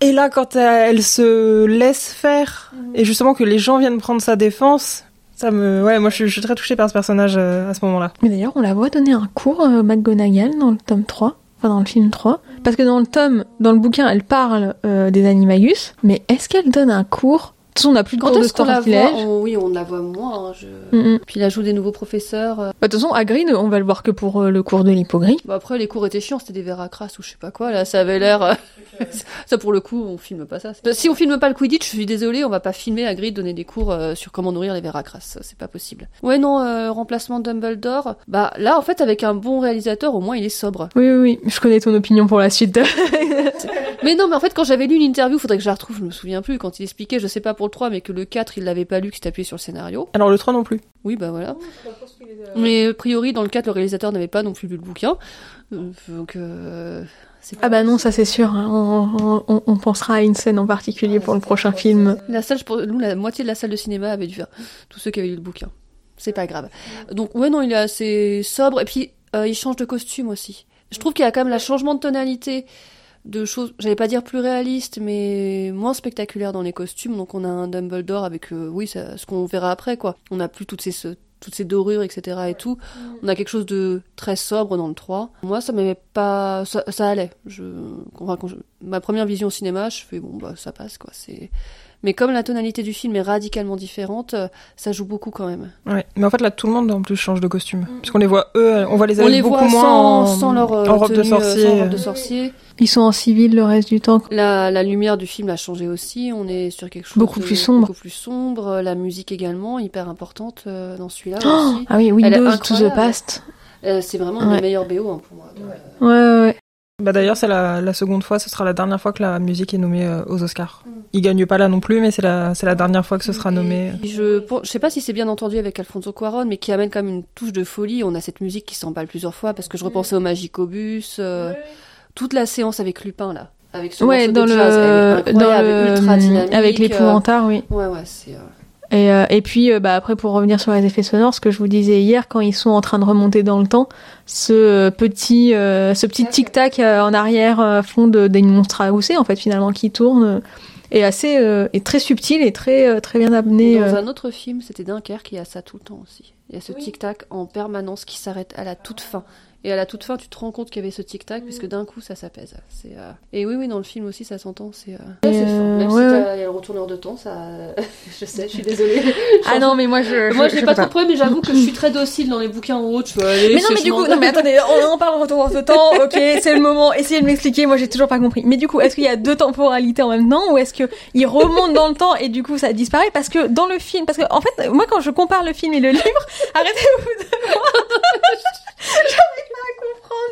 Et là, quand elle se laisse faire, et justement que les gens viennent prendre sa défense, ça me, ouais, moi je suis, je suis très touchée par ce personnage euh, à ce moment-là. Mais d'ailleurs, on la voit donner un cours euh, McGonagall dans le tome 3, enfin dans le film 3. Parce que dans le tome, dans le bouquin, elle parle euh, des animagus, mais est-ce qu'elle donne un cours on n'a plus de Quand cours de sortilège. On- Oui, on la voit moins. hein, je- Mm, mm. Puis il ajoute des nouveaux professeurs. euh. Bah, de toute façon, Hagrid, on va le voir que pour euh, le cours de l'hippogriffe. Bon, après, les cours étaient chiants, c'était des veracras ou je sais pas quoi. Là, ça avait l'air. euh, ça, pour le coup, on filme pas ça. Si on filme pas le Quidditch, je suis désolée, on va pas filmer Hagrid donner des cours euh, sur comment nourrir les veracras. C'est pas possible. Ouais, non, euh, remplacement de Dumbledore. Bah, là, en fait, avec un bon réalisateur, au moins, il est sobre. Oui, oui, oui. Je connais ton opinion pour la suite. Mais non, mais en fait, quand j'avais lu une interview, faudrait que je la retrouve, je me souviens plus, quand il expliquait, je sais pas pour le 3, mais que le 4, il l'avait pas lu, qu'il s'était appuyé sur le scénario. Alors le 3 non plus. Oui, bah voilà. Mais a priori, dans le 4, le réalisateur n'avait pas non plus lu le bouquin. Euh, Donc, euh, c'est ah bah non, ça c'est sûr. hein. On, on- on pensera à une scène en particulier pour le prochain film. La salle, je pense- nous, la moitié de la salle de cinéma avait dû faire tous ceux qui avaient lu le bouquin. C'est pas grave. Donc, ouais, non, il est assez sobre. Et puis, euh, il change de costume aussi. Je trouve qu'il y a quand même la changement de tonalité de choses, j'allais pas dire plus réaliste, mais moins spectaculaire dans les costumes. Donc, on a un Dumbledore avec, euh, oui, ça- ce qu'on verra après, quoi. On n'a plus toutes ces, ce- toutes ces dorures, etc. et tout. On a quelque chose de très sobre dans le 3. Moi, ça m'aimait pas, ça, ça allait. Je, enfin, quand je- ma première vision au cinéma, je fais, bon, bah, ça passe, quoi. C'est, mais comme la tonalité du film est radicalement différente, euh, ça joue beaucoup quand même. Ouais. Mais en fait là tout le monde en plus change de costume. Puisqu'on les voit eux, on voit les On les beaucoup voit moins sans, en, sans leur euh, en robe de tenue, euh, sorcier. sans robe de sorcier. Ils sont en civil le reste du temps. La, la lumière du film a changé aussi. On est sur quelque chose Beaucoup de plus sombre. Beaucoup plus sombre. La musique également, hyper importante euh, dans celui-là Oh aussi. ah oui, Windows to the past. Euh, c'est vraiment une Ouais. des meilleures BO hein, pour moi. Ouais, ouais, ouais. Bah d'ailleurs c'est la, la seconde fois, ce sera la dernière fois que la musique est nommée euh, aux Oscars. Il gagne pas là non plus, mais c'est la c'est la dernière fois que ce sera nommé. Et Je, pour- je sais pas si c'est bien entendu avec Alfonso Cuaron, mais qui amène quand même une touche de folie. On a cette musique qui s'emballe plusieurs fois parce que je repensais au Magicobus, euh, toute la séance avec Lupin là, avec ce Ouais, dans de jazz, le, est dans le, ultra dynamique. avec l'épouvantail, oui. euh, Ouais, ouais, c'est. euh, Et, euh, et puis, euh, bah, après, pour revenir sur les effets sonores, ce que je vous disais hier, quand ils sont en train de remonter dans le temps, ce petit, euh, ce petit tic-tac en arrière fond de- d'une monstre à en fait, finalement, qui tourne, est assez, est très subtil et très, très bien amené. Dans un autre film, c'était Dunkerque, il y a ça tout le temps aussi. Il y a ce tic-tac en permanence qui s'arrête à la toute fin. Et à la toute fin, tu te rends compte qu'il y avait ce tic-tac, puisque d'un coup, ça s'apaise. Euh, Et oui, oui, dans le film aussi, ça s'entend. C'est euh... retourneur de temps, ça. je sais, je suis désolée. Ah non, mais moi, je, Moi, je- je pas trop de problème, mais j'avoue que je suis très docile dans les bouquins ou aller, Mais non, mais du coup, non, mais attendez, on en parle retour de temps, ok, c'est le moment, essayez de m'expliquer, moi j'ai toujours pas compris. Mais du coup, est-ce qu'il y a deux temporalités en même temps, ou est-ce que il remonte dans le temps et du coup ça disparaît? Parce que dans le film, parce que en fait, moi quand je compare le film et le livre, arrêtez-vous de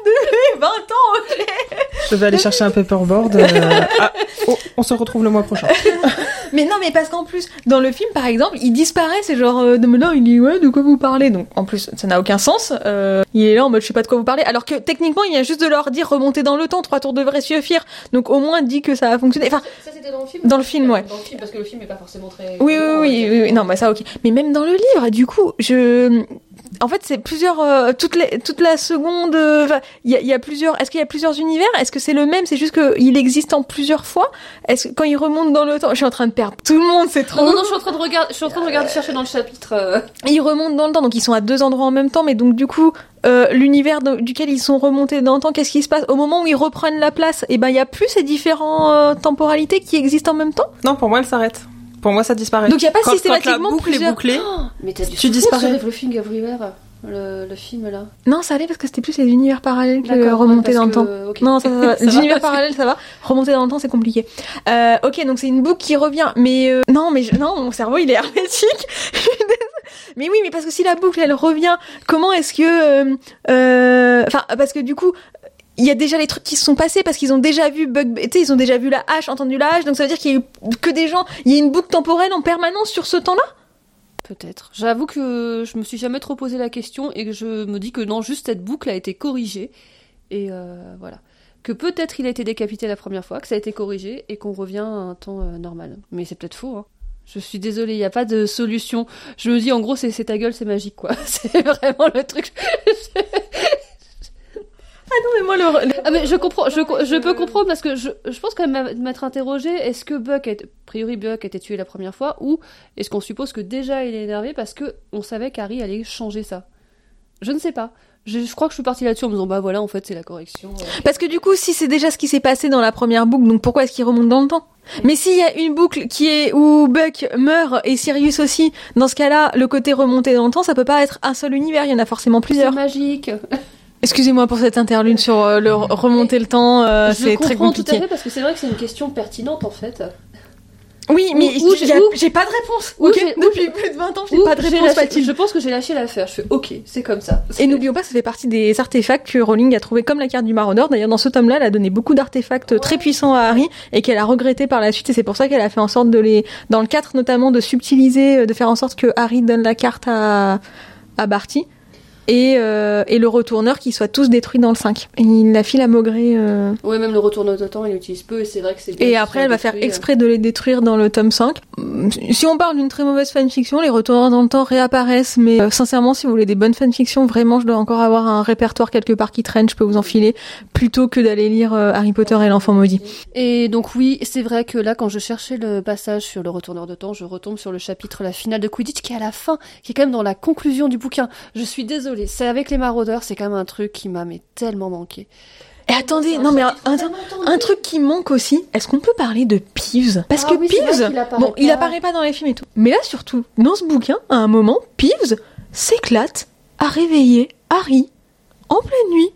moi J'arrive pas à comprendre depuis 20 ans, ok Je vais aller chercher un paperboard. euh, ah, oh, on se retrouve le mois prochain. Mais non, mais parce qu'en plus, dans le film par exemple, il disparaît, c'est genre, euh, non, mais il dit, ouais, de quoi vous parlez? Donc en plus, ça n'a aucun sens, euh, il est là en mode, je sais pas de quoi vous parlez, alors que techniquement, il y a juste de leur dire remonter dans le temps, trois tours de vrai suffire, donc au moins dit que ça a fonctionné. Enfin, Ça, c'était dans le film? Dans le film, ouais. Dans le film, parce que le film est pas forcément très. Oui, oui, oui, oui, oui, non, bah ça, ok. Mais même dans le livre, du coup, je, en fait, c'est plusieurs, euh, toute, les, toute la seconde, euh, il y a, il y a plusieurs, est-ce qu'il y a plusieurs univers? Est-ce que c'est le même? C'est juste qu'il existe en plusieurs fois? Est-ce que quand il remonte dans le temps, je suis en train de perdre tout le monde, c'est trop. Non, non, non, je suis en train de regarder, je suis en train de regarder, chercher dans le chapitre. euh, Ils remontent dans le temps, donc ils sont à deux endroits en même temps, mais donc du coup, euh, l'univers duquel ils sont remontés dans le temps, qu'est-ce qui se passe? Au moment où ils reprennent la place Et ben, il y a plus ces différentes temporalités qui existent en même temps? Non, pour moi elle s'arrête. Pour moi ça disparaît. Donc il y a pas quand, systématiquement quand la boucle plusieurs. est bouclée, Mais t'as dû Tu disparais. sur Everything Everywhere, le, le film là. Non, ça allait parce que c'était plus les univers parallèles que remonter dans le temps. Non, ça, ça va. Ça Les va, univers parallèles, ça va. Remonter dans le temps, c'est compliqué. Euh, ok, donc c'est une boucle qui revient. Mais euh, non, mais je- non, mon cerveau, il est hermétique. Mais oui, mais parce que si la boucle, elle revient, comment est-ce que... euh, euh, Enfin, parce que du coup... Il y a déjà les trucs qui se sont passés parce qu'ils ont déjà vu Bug, ils ont déjà vu la hache, entendu la hache, donc ça veut dire qu'il y a eu que des gens, il y a une boucle temporelle en permanence sur ce temps-là? Peut-être. J'avoue que je me suis jamais trop posé la question et que je me dis que non, juste cette boucle a été corrigée. Et euh, voilà. Que peut-être il a été décapité la première fois, que ça a été corrigé et qu'on revient à un temps euh, normal. Mais c'est peut-être faux, hein. Je suis désolée, il n'y a pas de solution. Je me dis, en gros, c'est ta gueule, c'est magique, quoi. C'est vraiment le truc. non, mais moi, le... Ah, mais je comprends, je, je peux comprendre parce que je, je pense quand même m'être interrogé, est-ce que Buck, a été- a priori Buck a été tué la première fois, ou est-ce qu'on suppose que déjà il est énervé parce que on savait qu'Harry allait changer ça? Je ne sais pas. Je, je crois que je suis partie là-dessus en me disant, bah voilà, en fait, c'est la correction. euh. Parce que du coup, si c'est déjà ce qui s'est passé dans la première boucle, donc pourquoi est-ce qu'il remonte dans le temps? Mais s'il y a une boucle qui est où Buck meurt et Sirius aussi, dans ce cas-là, le côté remonté dans le temps, ça peut pas être un seul univers, il y en a forcément C'est plusieurs. magique. Excusez-moi pour cette interlude sur euh, le re- remonter le temps, euh, je c'est très comprends tout à compliqué. fait parce que c'est vrai que c'est une question pertinente en fait. Oui, mais j'ai- pas de réponse. ou ok j'ai- ou Depuis plus de 20 ans, j'ai pas de réponse, lâché-. Je pense que j'ai lâché l'affaire. Je fais, ok, c'est comme ça. Et n'oublions pas, ça fait partie des artefacts que Rowling a trouvé comme la carte du Maraudeur. D'ailleurs, dans ce tome-là, elle a donné beaucoup d'artefacts très puissants à Harry et qu'elle a regretté par la suite. Et c'est pour ça qu'elle a fait en sorte de les, dans le 4 notamment, de subtiliser, euh, de faire en sorte que Harry donne la carte à, à Barty. Et, euh, et le retourneur qui soient tous détruits dans le 5. Et il la file à Maugré. euh, Ouais, même le retour de temps, il l'utilise peu et c'est vrai que c'est. Et après, elle va faire euh. exprès de les détruire dans le tome 5. Hum, Si on parle d'une très mauvaise fanfiction, les retourneurs dans le temps réapparaissent, mais euh, sincèrement, si vous voulez des bonnes fanfictions, vraiment, je dois encore avoir un répertoire quelque part qui traîne, je peux vous enfiler, plutôt que d'aller lire euh, Harry Potter et l'enfant maudit. Et donc oui, c'est vrai que là, quand je cherchais le passage sur le retourneur de temps, je retombe sur le chapitre La finale de Quidditch qui est à la fin, qui est quand même dans la conclusion du bouquin. Je suis désolée, c'est avec les maraudeurs, c'est quand même un truc qui m'a tellement manqué. Et attendez, non mais un, un- un truc qui manque aussi, est-ce qu'on peut parler de Peeves? Parce Ah que oui, Peeves, apparaît bon, il apparaît pas dans les films et tout, mais là surtout, dans ce bouquin, à un moment, Peeves s'éclate à réveiller Harry en pleine nuit.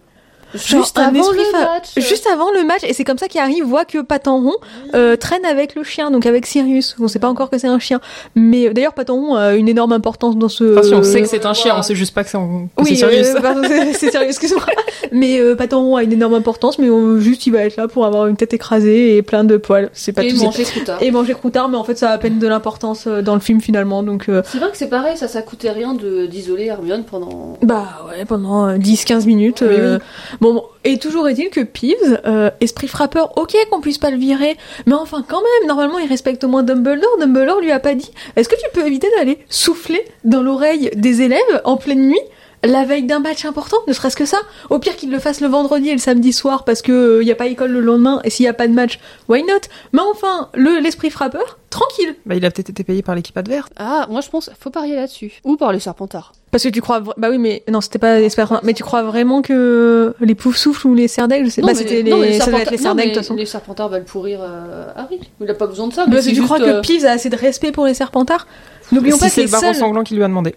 Juste un avant esprit le match. Juste avant le match, et c'est comme ça qu'Harry voit que Patanron euh, traîne avec le chien, donc avec Sirius. On sait pas encore que c'est un chien, mais euh, d'ailleurs Patanron a une énorme importance dans ce. Enfin, si on sait que c'est un chien, on sait juste pas que c'est c'est Oui, Sirius. euh, pardon, c'est sérieux, excuse-moi. Mais euh, Patanron a une énorme importance, mais on- juste il va être là pour avoir une tête écrasée et plein de poils. C'est pas et tout. manger Croutard. Et manger croutard, mais en fait ça a à peine de l'importance euh, dans le film finalement, donc. euh, C'est vrai que c'est pareil, ça, ça coûtait rien de d'isoler Hermione pendant. Bah ouais, pendant euh, 10-15 minutes. Oui, euh, Bon, et toujours est-il que Peeves, euh, esprit frappeur, ok qu'on puisse pas le virer, mais enfin quand même, normalement il respecte au moins Dumbledore. Dumbledore lui a pas dit, est-ce que tu peux éviter d'aller souffler dans l'oreille des élèves en pleine nuit la veille d'un match important, ne serait-ce que ça. Au pire qu'il le fasse le vendredi et le samedi soir parce que euh, y a pas école le lendemain et s'il y a pas de match, why not? Mais enfin, le l'esprit frappeur, tranquille. Bah, il a peut-être été payé par l'équipe adverse. Ah, moi je pense, faut parier là-dessus. Ou par les Serpentards. Parce que tu crois, bah oui, mais non, c'était pas l'esprit frappeur, mais tu crois vraiment que les poufs souffles ou les serdèques, je sais Non, pas, c'était non, les, ça doit être Serpentards- les mais de toute façon. Les Serpentards veulent pourrir euh, Harry. Il a pas besoin de ça. Mais Mais parce que tu juste, crois euh, que Peeves a assez de respect pour les serpentards N'oublions si pas que c'est les le baron seuls... sanglant qui lui a demandé.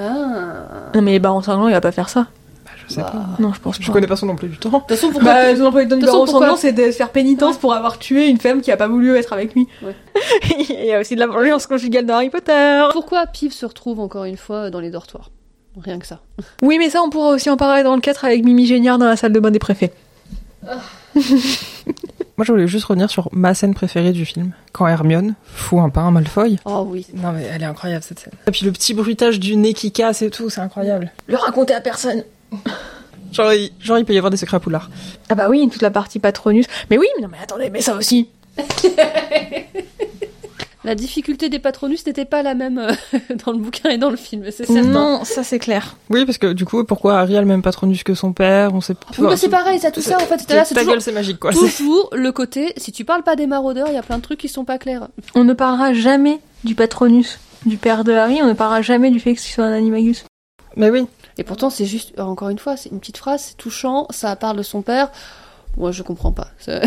Ah. Non mais les barons sanglants, il va pas faire ça. Bah, je sais Bah. pas. Non, je pense Je pas. connais pas son emploi du temps. De toute façon, pourquoi Bah, son emploi du temps du baron sanglant, c'est de se faire pénitence pour avoir tué une femme qui a pas voulu être avec lui. Ouais. il y a aussi de la violence conjugale dans Harry Potter. Pourquoi Pive se retrouve encore une fois dans les dortoirs? Rien que ça. Oui, mais ça, on pourra aussi en parler dans le 4 avec Mimi Géniard dans la salle de bain des préfets. Moi, je voulais juste revenir sur ma scène préférée du film. Quand Hermione fout un pain à Malfoy. Oh oui. Non, mais elle est incroyable, cette scène. Et puis le petit bruitage du nez qui casse et tout, c'est incroyable. Le raconter à personne. Genre, il, genre, il peut y avoir des secrets à Poudlard. Ah bah oui, toute la partie patronus. Mais oui, mais non mais attendez, mais ça aussi. La difficulté des patronus n'était pas la même euh, dans le bouquin et dans le film, c'est certain. Non, ça c'est clair. Oui, parce que du coup, pourquoi Harry a le même patronus que son père On sait pas. Oui, bah, c'est pareil, ça, tout ça, en fait, là, Ta toujours, gueule, c'est magique, quoi. C'est- toujours le côté, si tu parles pas des maraudeurs, il y a plein de trucs qui sont pas clairs. On ne parlera jamais du patronus du père de Harry, on ne parlera jamais du fait que ce soit un animagus. Mais oui. Et pourtant, c'est juste, encore une fois, c'est une petite phrase, c'est touchant, ça parle de son père. Moi, je comprends pas. C'est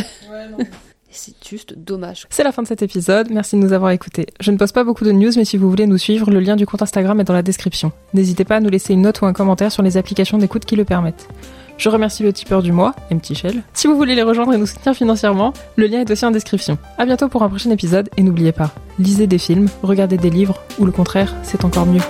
c'est juste dommage. C'est la fin de cet épisode, merci de nous avoir écoutés. Je ne poste pas beaucoup de news, mais si vous voulez nous suivre, le lien du compte Instagram est dans la description. N'hésitez pas à nous laisser une note ou un commentaire sur les applications d'écoute qui le permettent. Je remercie le tipeur du mois, MT Shell. Si vous voulez les rejoindre et nous soutenir financièrement, le lien est aussi en description. À bientôt pour un prochain épisode, et n'oubliez pas, lisez des films, regardez des livres, ou le contraire, c'est encore mieux.